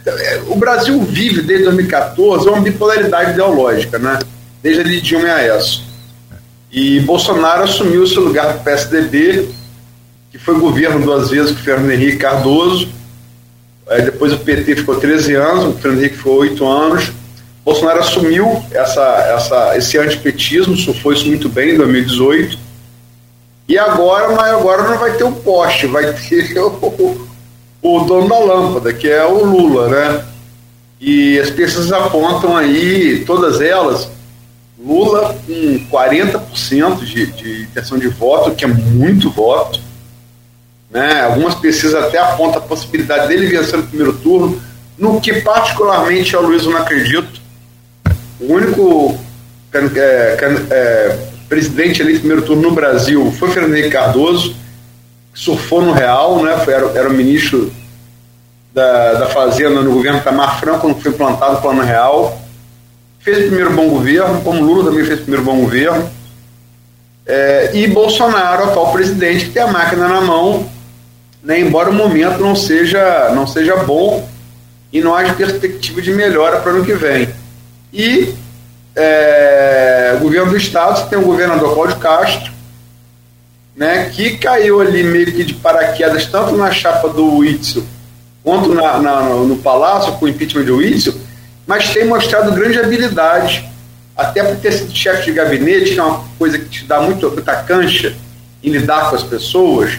É, o Brasil vive desde 2014 uma bipolaridade ideológica, né? Desde ali Dilma e Aécio e Bolsonaro assumiu seu lugar do PSDB, que foi governo duas vezes com Fernando Henrique Cardoso. Depois o PT ficou 13 anos, o Fernando Henrique ficou 8 anos. Bolsonaro assumiu essa, essa, esse antipetismo, surfou isso muito bem em 2018. E agora, mas agora não vai ter o poste, vai ter o, o dono da lâmpada, que é o Lula, né? E as pesquisas apontam aí, todas elas, Lula com 40% de, de intenção de voto, que é muito voto. Né? Algumas pesquisas até apontam a possibilidade dele vencer no primeiro turno, no que particularmente ao Luiz não acredito. O único é, é, presidente eleito primeiro turno no Brasil foi Fernando Henrique Cardoso, que surfou no Real, né? Foi, era, era o ministro da, da Fazenda no governo Tamar Franco, quando foi implantado o Plano Real. Fez o primeiro bom governo, como Lula também fez o primeiro bom governo. É, e Bolsonaro, atual presidente, que tem a máquina na mão, né, embora o momento não seja, não seja bom e não haja perspectiva de melhora para o ano que vem. E é, o governo do Estado, tem o governador Cláudio Castro, né, que caiu ali meio que de paraquedas, tanto na chapa do Witzel quanto na, na, no Palácio com o impeachment de Witzel, mas tem mostrado grande habilidade, até por ter sido chefe de gabinete, que é uma coisa que te dá muito, muita cancha em lidar com as pessoas,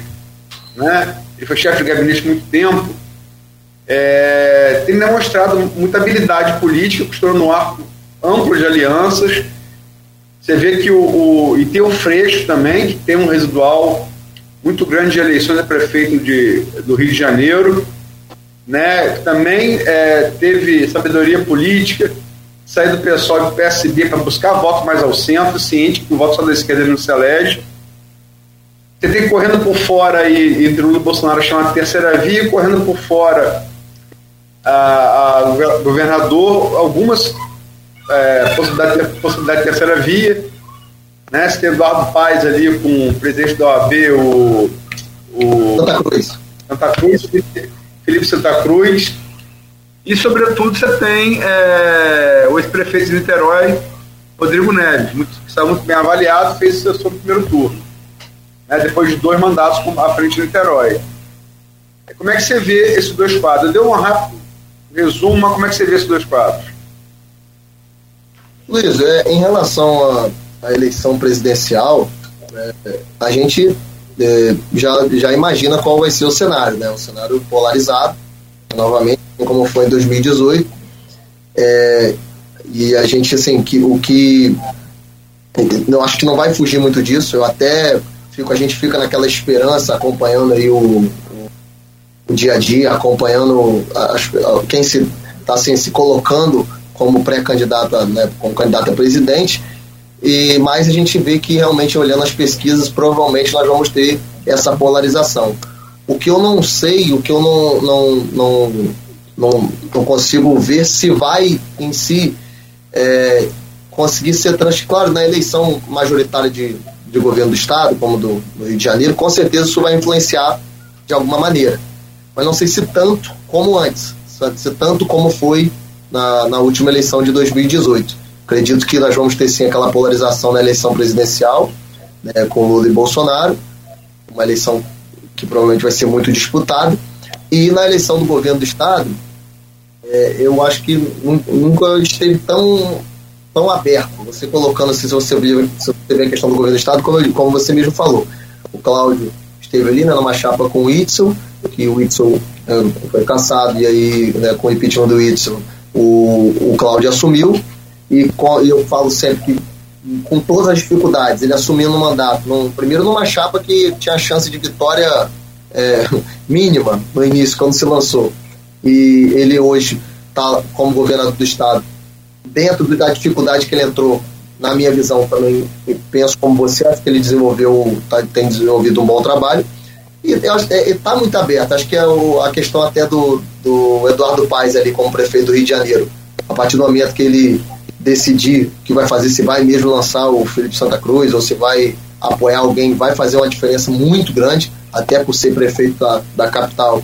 né? ele foi chefe de gabinete muito tempo, é, tem demonstrado muita habilidade política, costurando no arco amplo de alianças. Você vê que o, o, E tem o Freixo também, que tem um residual muito grande de eleições a prefeito de, do Rio de Janeiro, né? também é, teve sabedoria política, sair do pessoal do PSB para buscar voto mais ao centro, ciente que o voto só da esquerda não se elege. Você tem correndo por fora aí, entre Lula e Bolsonaro, chamada terceira via, correndo por fora a, a governador, algumas é, possibilidade, possibilidade de terceira via. Né? Você tem Eduardo Paes ali com o presidente da OAB, o, o Santa Cruz. Santa Cruz, Felipe Santa Cruz. E, sobretudo, você tem é, o ex-prefeito de Niterói, Rodrigo Neves, muito, que está muito bem avaliado, fez seu primeiro turno, né, depois de dois mandatos à frente de Niterói. Como é que você vê esses dois quadros? Eu dei um rápido resumo, mas como é que você vê esses dois quadros? Luiz, é, em relação à eleição presidencial, é, a gente é, já, já imagina qual vai ser o cenário, né? Um cenário polarizado, novamente, como foi em 2018. É, e a gente, assim, que, o que. Eu acho que não vai fugir muito disso. Eu até fico, a gente fica naquela esperança acompanhando aí o, o, o dia a dia, acompanhando as, quem se está assim, se colocando como pré-candidata, né, como candidata a presidente e mais a gente vê que realmente olhando as pesquisas, provavelmente nós vamos ter essa polarização. O que eu não sei, o que eu não, não, não, não, não consigo ver se vai em si é, conseguir ser transparente. Claro, na eleição majoritária de, de governo do Estado, como do, do Rio de Janeiro, com certeza isso vai influenciar de alguma maneira. Mas não sei se tanto como antes, se tanto como foi na, na última eleição de 2018. Acredito que nós vamos ter sim aquela polarização na eleição presidencial, né, com Lula e Bolsonaro, uma eleição que provavelmente vai ser muito disputada. E na eleição do governo do Estado, é, eu acho que nunca esteve tão, tão aberto. Você colocando assim, se você, vê, se você vê a questão do governo do Estado, como, como você mesmo falou. O Cláudio esteve ali né, numa chapa com o Itzel, que o Itzel é, foi caçado, e aí, né, com o impeachment do Itzel, o, o Cláudio assumiu e, eu falo sempre que com todas as dificuldades, ele assumindo o mandato, num, primeiro numa chapa que tinha chance de vitória é, mínima no início, quando se lançou. E ele hoje está como governador do estado, dentro da dificuldade que ele entrou, na minha visão também, penso como você, acho que ele desenvolveu, tá, tem desenvolvido um bom trabalho. E está é, muito aberto, acho que é o, a questão até do, do Eduardo Paes ali como prefeito do Rio de Janeiro. A partir do momento que ele decidir o que vai fazer, se vai mesmo lançar o Felipe Santa Cruz ou se vai apoiar alguém, vai fazer uma diferença muito grande, até por ser prefeito da, da capital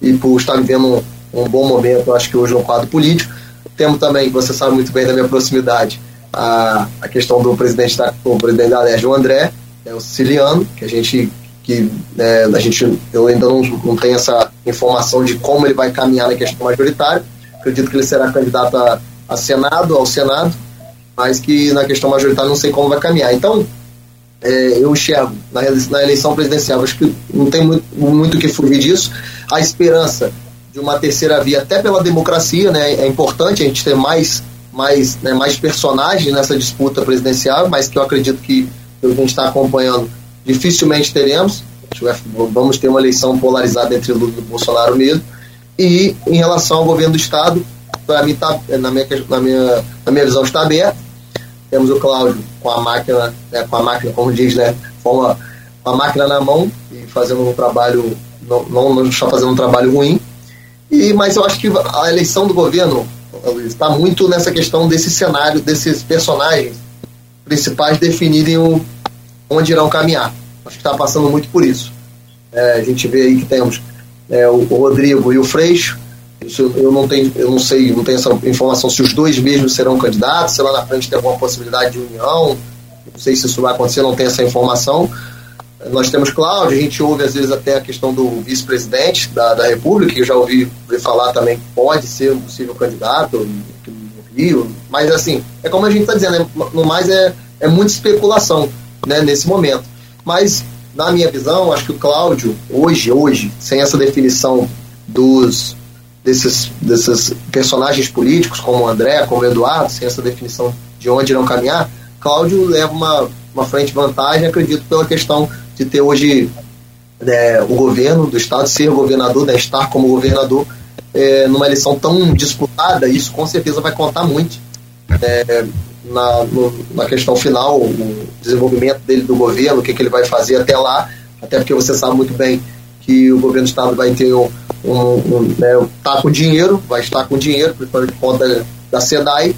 e por estar vivendo um, um bom momento, acho que hoje no quadro político. Temos também, você sabe muito bem da minha proximidade, a, a questão do presidente da, o presidente da Leste, o André, é o siciliano, que a gente que é, a gente eu ainda não, não tenho essa informação de como ele vai caminhar na questão majoritária. Acredito que ele será candidato a a Senado, ao Senado, mas que na questão majoritária não sei como vai caminhar. Então, é, eu enxergo na, na, eleição presidencial, acho que não tem muito, muito que fugir disso. A esperança de uma terceira via, até pela democracia, né, é importante a gente ter mais, mais, né, mais personagens nessa disputa presidencial, mas que eu acredito que a gente está acompanhando, dificilmente teremos. Vamos ter uma eleição polarizada entre Lula e Bolsonaro mesmo. E em relação ao governo do Estado, para mim, tá, na, minha, na, minha, na minha visão, está aberto. Temos o Cláudio com a máquina, né, com a máquina, como diz, né, com a, com a máquina na mão e fazendo um trabalho, não, não, não está fazendo um trabalho ruim. E, mas eu acho que a eleição do governo está muito nessa questão desse cenário, desses personagens principais definirem o, onde irão caminhar. Acho que está passando muito por isso. É, a gente vê aí que temos é, o, Rodrigo e o Freixo, isso eu não tenho, eu não sei, não tenho essa informação se os dois mesmos serão candidatos, se lá na frente tem alguma possibilidade de união. Não sei se isso vai acontecer, não tenho essa informação. Nós temos Cláudio, a gente ouve às vezes até a questão do vice-presidente da, da República, que eu já ouvi, ouvi falar também que pode ser um possível candidato no Rio, mas assim, é como a gente está dizendo, né? no mais é, é muita especulação né, nesse momento. Mas, na minha visão, acho que o Cláudio, hoje, hoje, sem essa definição dos desses, desses personagens políticos, como o André, como o Eduardo, sem essa definição de onde irão caminhar, Cláudio leva uma, uma frente vantagem, acredito, pela questão de ter hoje é, o governo do Estado, ser governador, né, estar como governador é, numa eleição tão disputada, isso com certeza vai contar muito é, na, no, na questão final, o desenvolvimento dele do governo, o que, que ele vai fazer até lá, até porque você sabe muito bem que o governo do Estado vai ter um, um, um né, tá com dinheiro, vai estar com dinheiro, principalmente por conta da SEDAI,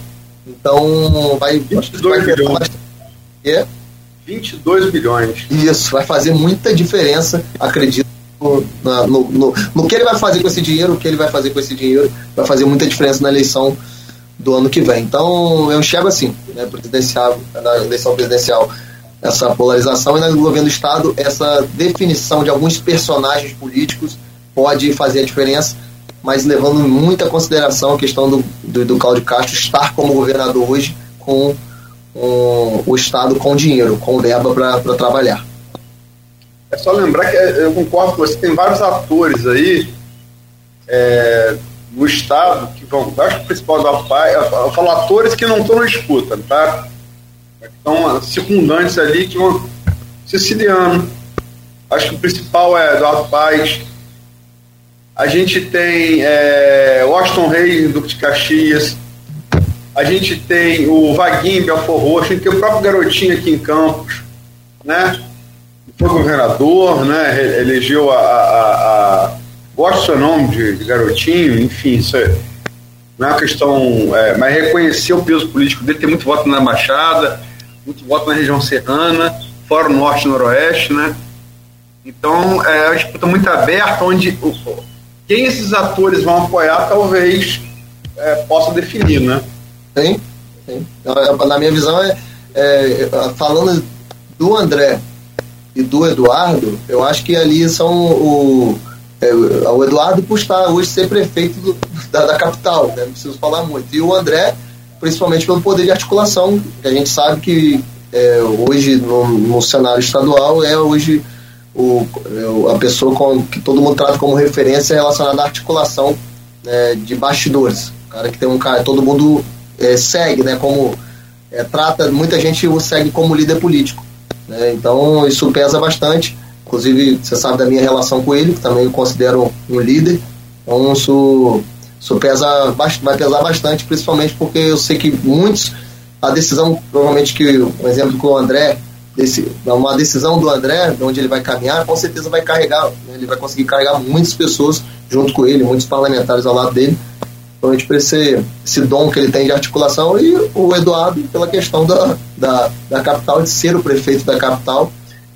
então vai... 22 vai bilhões. É? 22 bilhões. Isso, vai fazer muita diferença, acredito, no, no, no, no, que ele vai fazer com esse dinheiro, o que ele vai fazer com esse dinheiro, vai fazer muita diferença na eleição do ano que vem. Então, eu enxergo assim, né, presidencial, na eleição presidencial, essa polarização e no governo do Estado, essa definição de alguns personagens políticos pode fazer a diferença, mas levando muita consideração a questão do, do, do Cláudio Castro estar como governador hoje com um, o Estado com dinheiro, com verba para trabalhar. É só lembrar que é, eu concordo com você, tem vários atores aí é, no Estado que vão. Acho que o principal da PAI, eu falo atores que não estão na disputa, tá? Estão circundantes ali que vão. Siciliano. Acho que o principal é Eduardo Paes. A gente tem é, Washington Reis, Duque de Caxias a gente tem o Vaguinho Belfor Roxo, a gente tem o próprio Garotinho aqui em Campos, né? Foi governador, né? Elegeu a. a, a... Gosto seu nome de, de, Garotinho, enfim, isso é, não é uma questão. É, mas reconhecer o peso político dele, tem muito voto na Baixada, muito voto na região serrana, fora o norte e noroeste, né? Então é uma disputa muito aberta, onde quem esses atores vão apoiar talvez é, possa definir, né? Tem, tem. Na minha visão, é, é, falando do André e do Eduardo, eu acho que ali são o, é, o Eduardo por estar hoje ser prefeito do, da, da, capital, né? não preciso falar muito. E o André, principalmente pelo poder de articulação, que a gente sabe que é, hoje no, no, cenário estadual é hoje o, é, a pessoa com, que todo mundo trata como referência relacionada à articulação né, de bastidores. O cara que tem um cara, todo mundo é, segue, né, como é, trata, muita gente o segue como líder político. Né, então isso pesa bastante. Inclusive, você sabe da minha relação com ele, que também eu considero um líder. Então isso, isso pesa, vai pesar bastante, principalmente porque eu sei que muitos, a decisão, provavelmente que um exemplo com o André, desse, uma decisão do André, de onde ele vai caminhar, com certeza vai carregar, né, ele vai conseguir carregar muitas pessoas junto com ele, muitos parlamentares ao lado dele Principalmente por esse, esse dom que ele tem de articulação, e o Eduardo, pela questão da, da, da capital, de ser o prefeito da capital,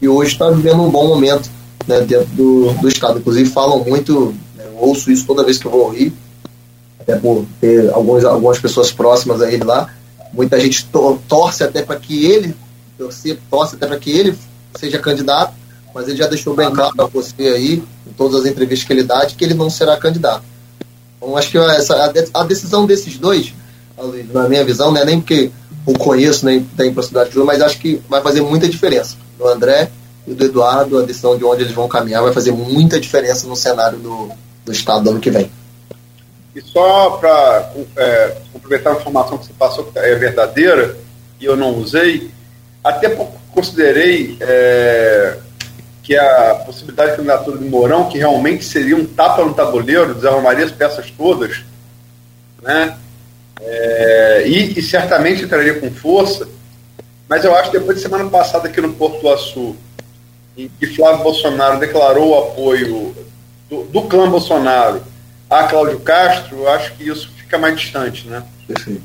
e hoje está vivendo um bom momento né, dentro do, do Estado. Inclusive, falam muito, né, ouço isso toda vez que eu vou ao Rio, até por ter alguns, algumas pessoas próximas a ele lá. Muita gente to, torce até para que ele, torce, torce até para que ele seja candidato, mas ele já deixou bem claro para você aí, em todas as entrevistas que ele dá, que ele não será candidato. Então, acho que essa, a, decisão desses dois, na minha visão, não é nem porque o conheço, nem tem proximidade de mas acho que vai fazer muita diferença. Do André e do Eduardo, a decisão de onde eles vão caminhar vai fazer muita diferença no cenário do, do Estado do ano que vem. E só para é, complementar a informação que você passou, que é verdadeira, e eu não usei, até considerei é, que a possibilidade de candidatura de Mourão, que realmente seria um tapa no tabuleiro, desarrumaria as peças todas, né? É, e, e, certamente entraria com força, mas eu acho que depois de semana passada aqui no Porto Açu, em que Flávio Bolsonaro declarou o apoio do, do clã Bolsonaro a Cláudio Castro, eu acho que isso fica mais distante, né?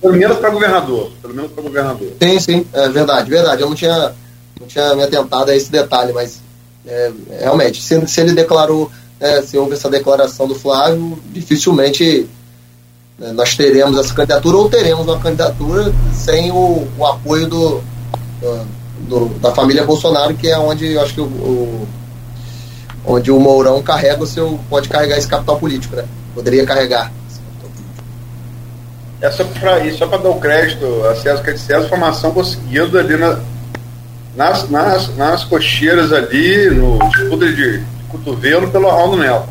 Pelo menos para governador. Pelo menos para governador. Sim, sim, é verdade, verdade. Eu não tinha, não tinha me atentado a esse detalhe, mas é, realmente, se, se, ele declarou, é, se houve essa declaração do Flávio, dificilmente é, nós teremos essa candidatura ou teremos uma candidatura sem o, o apoio do, do, da família Bolsonaro, que é onde eu acho que o, o, onde o Mourão carrega o seu. pode carregar esse capital político, né? Poderia carregar. É só para isso, só para dar o crédito a César que é de César, formação conseguida ali na, nas, nas, nas cocheiras ali, no disputa de, de cotovelo pelo Arnaldo Neto.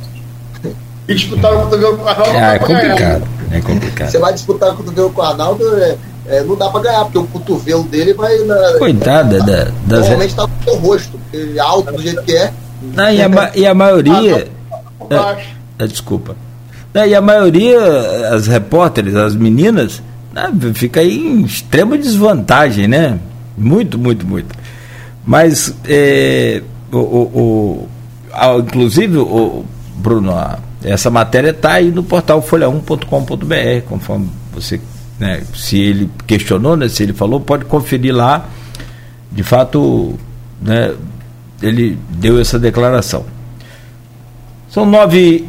E disputar o cotovelo com o Arnaldo é, é complicado. É complicado. Você vai disputar o cotovelo com o Arnaldo, é, é, não dá para ganhar, porque o cotovelo dele vai. Na, Coitada da, das. Normalmente tá no seu rosto, porque ele é alto do jeito que é. Não, e, a, e a maioria. Ah, é, desculpa. E a maioria, as repórteres, as meninas, né, fica aí em extrema desvantagem, né? Muito, muito, muito. Mas, é, o, o, o, inclusive, o, Bruno, essa matéria está aí no portal folha1.com.br, conforme você, né, se ele questionou, né, se ele falou, pode conferir lá. De fato, né, ele deu essa declaração. São nove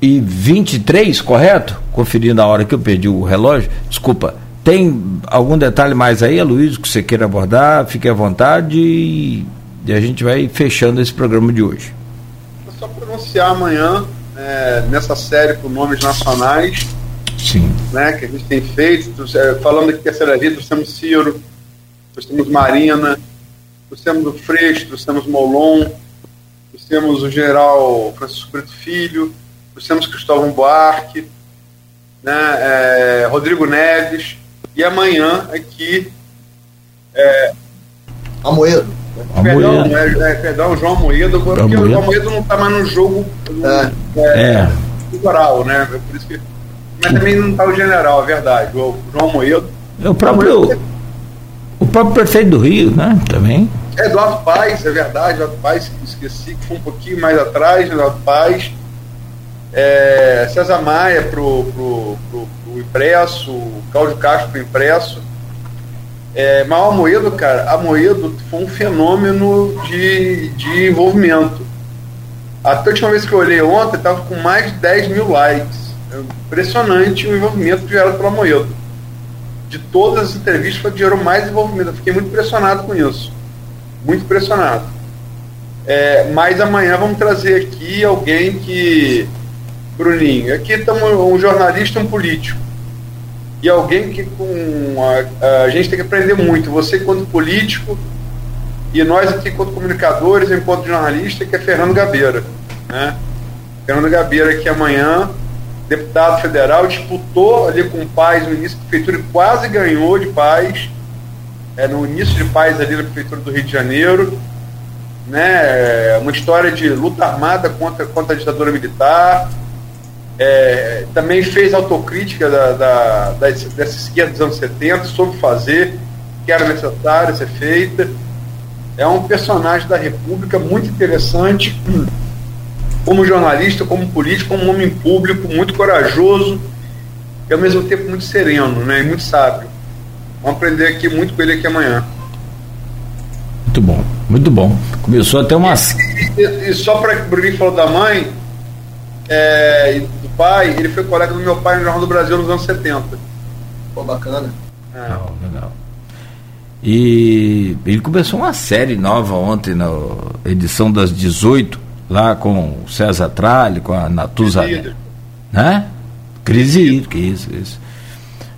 e 23, correto? Conferindo a hora que eu perdi o relógio. Desculpa. Tem algum detalhe mais aí, Luiz, que você queira abordar? Fique à vontade e, a gente vai fechando esse programa de hoje. Só pronunciar amanhã, é, nessa série com nomes nacionais, Sim. Né, que a gente tem feito, é, falando aqui que a terceira vida, trouxemos Ciro, trouxemos Marina, trouxemos o Freixo, trouxemos Molon, trouxemos o general Francisco Preto Filho, trouxemos Cristóvão Buarque, né, é, Rodrigo Neves, e amanhã aqui. É, Amoedo. Perdão, é, é, perdão, João Amoedo, porque Amoedo. o João Amoedo não está mais no jogo é. é. eleitoral, né? Por isso que, mas também não está o general, é verdade. O João Amoedo. É o próprio, o próprio prefeito do Rio, né? Também. É, Eduardo Paes, é verdade, Eduardo Paes, esqueci que foi um pouquinho mais atrás, Eduardo Paes. É, César Maia pro, pro, pro, pro impresso, Cláudio Castro pro impresso. É, mas o Amoedo, cara, Amoedo foi um fenômeno de, de envolvimento. Até a última vez que eu olhei ontem, estava com mais de 10 mil likes. Impressionante o envolvimento gerado pelo Amoedo. De todas as entrevistas, foi gerou mais envolvimento. Eu fiquei muito impressionado com isso. Muito impressionado. É, mas amanhã vamos trazer aqui alguém que Bruninho, aqui estamos um jornalista um político. E alguém que com a, a, gente tem que aprender muito. Você enquanto político e nós aqui enquanto comunicadores, enquanto jornalista, que é Fernando Gabeira. Né? Fernando Gabeira que amanhã, deputado federal, disputou ali com o Paz no início da prefeitura e quase ganhou de Paz. É, no início de Paz ali na prefeitura do Rio de Janeiro. Né? Uma história de luta armada contra, contra a ditadura militar é, também fez autocrítica da, da, da, dessa esquerda dos anos 70, soube fazer, que era necessário ser feita. É um personagem da República muito interessante, como jornalista, como político, como homem público, muito corajoso e ao mesmo tempo muito sereno né, e muito sábio. Vamos aprender aqui muito com ele aqui amanhã. Muito bom, muito bom. Começou até umas. E, e, e só para o Bruninho falou da mãe, é, do pai, ele foi colega do meu pai no Jornal do Brasil nos anos 70. Pô, bacana. É. Legal, legal. E ele começou uma série nova ontem, na edição das 18, lá com o César Tralli, com a Natuza. Né? Crise que isso, isso.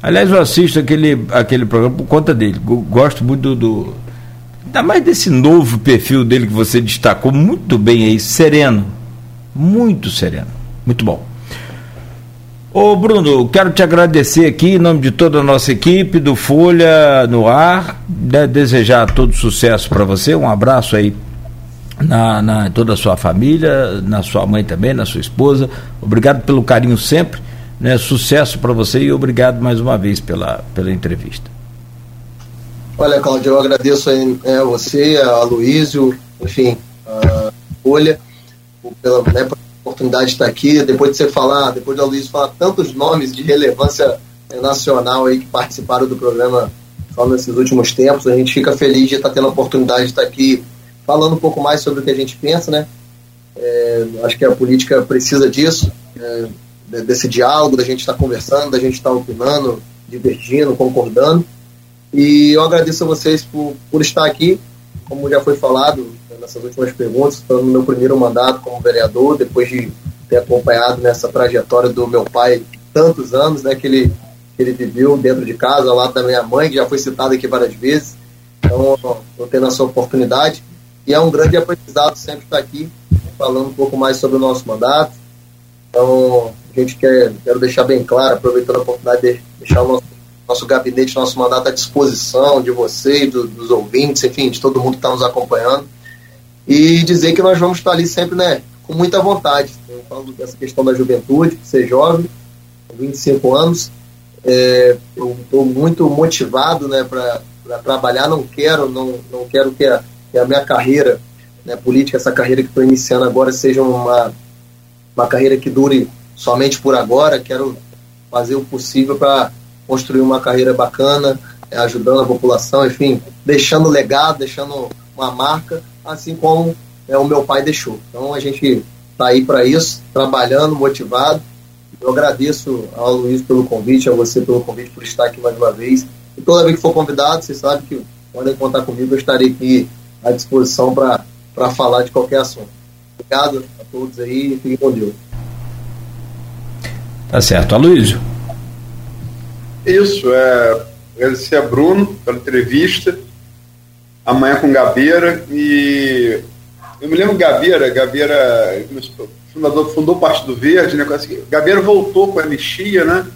Aliás, eu assisto aquele, aquele programa por conta dele. Gosto muito do, do. Ainda mais desse novo perfil dele que você destacou muito bem aí, sereno. Muito sereno. Muito bom. Ô Bruno, quero te agradecer aqui em nome de toda a nossa equipe do Folha no Ar, né, desejar todo sucesso para você, um abraço aí na, na toda a sua família, na sua mãe também, na sua esposa. Obrigado pelo carinho sempre, né? Sucesso para você e obrigado mais uma vez pela, pela entrevista. Olha, Claudio, eu agradeço a é, você, a Luísio, enfim, a Folha, pela, né, oportunidade de estar aqui, depois de você falar, depois de Luísio falar tantos nomes de relevância nacional aí que participaram do programa só nesses últimos tempos, a gente fica feliz de estar tendo a oportunidade de estar aqui falando um pouco mais sobre o que a gente pensa, né? É, acho que a política precisa disso, é, desse diálogo, da gente estar conversando, da gente estar opinando, divergindo, concordando. E eu agradeço a vocês por, por estar aqui, como já foi falado nessas últimas perguntas, estou no meu primeiro mandato como vereador, depois de ter acompanhado nessa trajetória do meu pai tantos anos, né, que ele, que ele viveu dentro de casa, lá da minha mãe, que já foi citada aqui várias vezes. Então, estou tendo essa oportunidade. E é um grande aprendizado sempre estar aqui, falando um pouco mais sobre o nosso mandato. Então, a gente quer quero deixar bem claro, aproveitando a oportunidade de deixar o nosso, nosso gabinete, nosso mandato à disposição de vocês, do, dos ouvintes, enfim, de todo mundo que está nos acompanhando. E dizer que nós vamos estar ali sempre né, com muita vontade. Eu falo dessa questão da juventude, ser jovem, 25 anos. É, eu estou muito motivado né, para trabalhar, não quero, não, não quero que a que a minha carreira né, política, essa carreira que estou iniciando agora, seja uma, uma carreira que dure somente por agora. Quero fazer o possível para construir uma carreira bacana, é, ajudando a população, enfim, deixando legado, deixando uma marca, assim como é, o meu pai deixou. Então a gente está aí para isso, trabalhando, motivado. Eu agradeço ao Luiz pelo convite, a você pelo convite por estar aqui mais uma vez. E toda vez que for convidado, vocês sabem que podem contar comigo, eu estarei aqui à disposição para falar de qualquer assunto. Obrigado a todos aí e fiquem com Deus. Tá certo. Aloysio. Isso, é, agradecer a Bruno pela entrevista, amanhã com Gabeira e eu me lembro Gabeira, Gabeira, fundador, fundou o Partido Verde, né? Assim, Gabeira voltou com a anistia, né?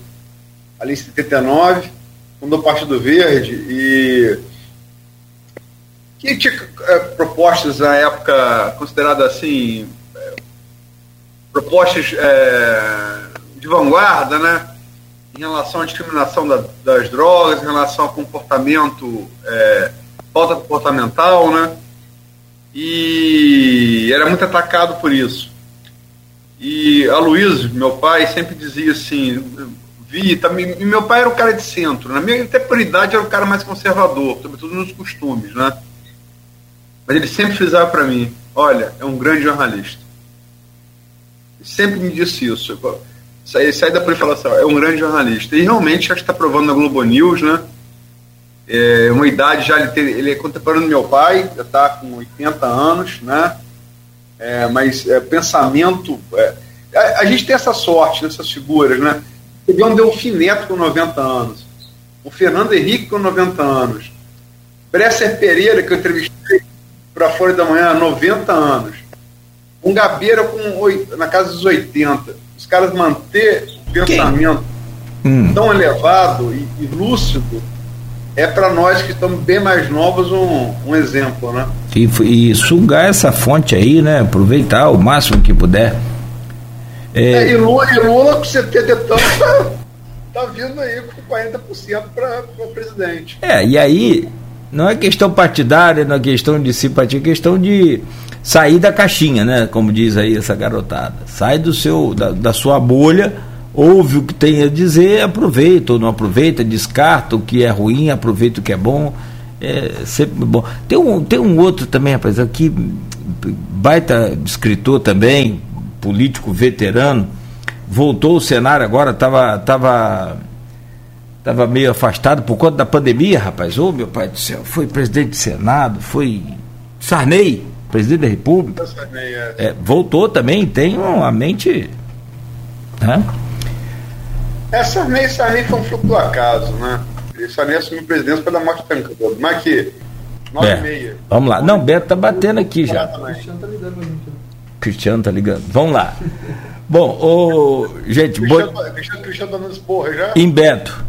Ali em 79, fundou o Partido Verde e que tinha é, propostas na época consideradas assim é, propostas é, de vanguarda, né? Em relação à discriminação da, das drogas, em relação ao comportamento, é, falta comportamental, né? E era muito atacado por isso. E a Luiz, meu pai, sempre dizia assim, vi, também, meu pai era o cara de centro, na minha até por idade era o cara mais conservador, sobretudo nos costumes, né? Mas ele sempre frisava para mim: olha, é um grande jornalista. Ele sempre me disse isso. Saí, saí da por e assim, é um grande jornalista. E realmente acho que está provando na Globo News, né? É uma idade já, ele, tem, ele é contemporâneo do meu pai, já está com 80 anos, né? É, mas é, pensamento. É, a, a, gente tem essa sorte nessas figuras, né? Teve um Delfim Neto com 90 anos, o Fernando Henrique com 90 anos, Bresser Pereira, que eu entrevistei para Folha da Manhã, 90 anos. Um Gabeira com 8, na casa dos 80. Os caras manter o pensamento hum. tão elevado e, e lúcido é para nós que estamos bem mais novos um, um exemplo, né? E, e, sugar essa fonte aí, né? Aproveitar o máximo que puder. É... É, e, Lula, e Lula com 70 e tanto tá, tá vindo aí com 40% para o presidente. É, e aí não é questão partidária, não é questão de simpatia, é questão de sair da caixinha, né? Como diz aí essa garotada. Sai do seu, da, da sua bolha, ouve o que tem a dizer, aproveita ou não aproveita, descarta o que é ruim, aproveita o que é bom. É sempre bom. Tem um, tem um outro também, rapaz, aqui, baita escritor também, político veterano, voltou ao cenário agora, estava. Tava, Estava meio afastado por conta da pandemia, rapaz. Ô, oh, meu pai do céu, foi presidente do Senado, foi Sarney, presidente da República. Sarney, é. É, voltou também, tem uma mente. Né? É, Sarney, Sarney foi um fruto do acaso, né? Sarney assumiu presidência pela morte do Tancredo. Mas que. 9 é. meia. Vamos lá. Não, Beto tá batendo aqui já. Cristiano tá ligando pra gente. Cristiano tá ligando. Vamos lá. Bom, o. Gente, Cristiano, bo... Cristiano, Cristiano tá dando esporra já. Em Beto.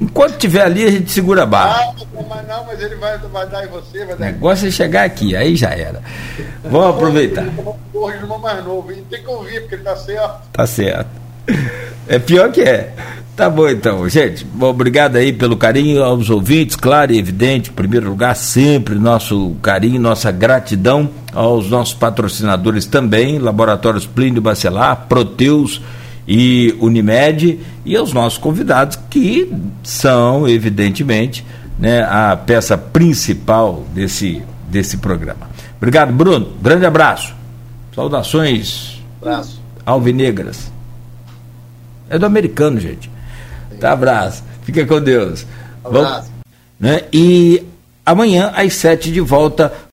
Enquanto estiver ali, a gente segura a barra. Ah, mas não, mas ele vai, vai dar em você, vai O dar em negócio é chegar aqui, aí já era. Vamos aproveitar. O irmão mais novo. E tem que ouvir, porque ele tá certo. Tá certo. É pior que é. Tá bom então, gente. Bom, obrigado aí pelo carinho aos ouvintes, claro e evidente. Em primeiro lugar, sempre nosso carinho, nossa gratidão aos nossos patrocinadores também, Laboratórios Plínio Bacelar, Proteus e Unimed, e aos nossos convidados, que são, evidentemente, né, a peça principal desse, desse programa. Obrigado, Bruno. Grande abraço. Saudações Abraço. alvinegras. É do americano, gente. Tá, abraço. Fica com Deus. Abraço. Vamos, né? E amanhã, às sete, de volta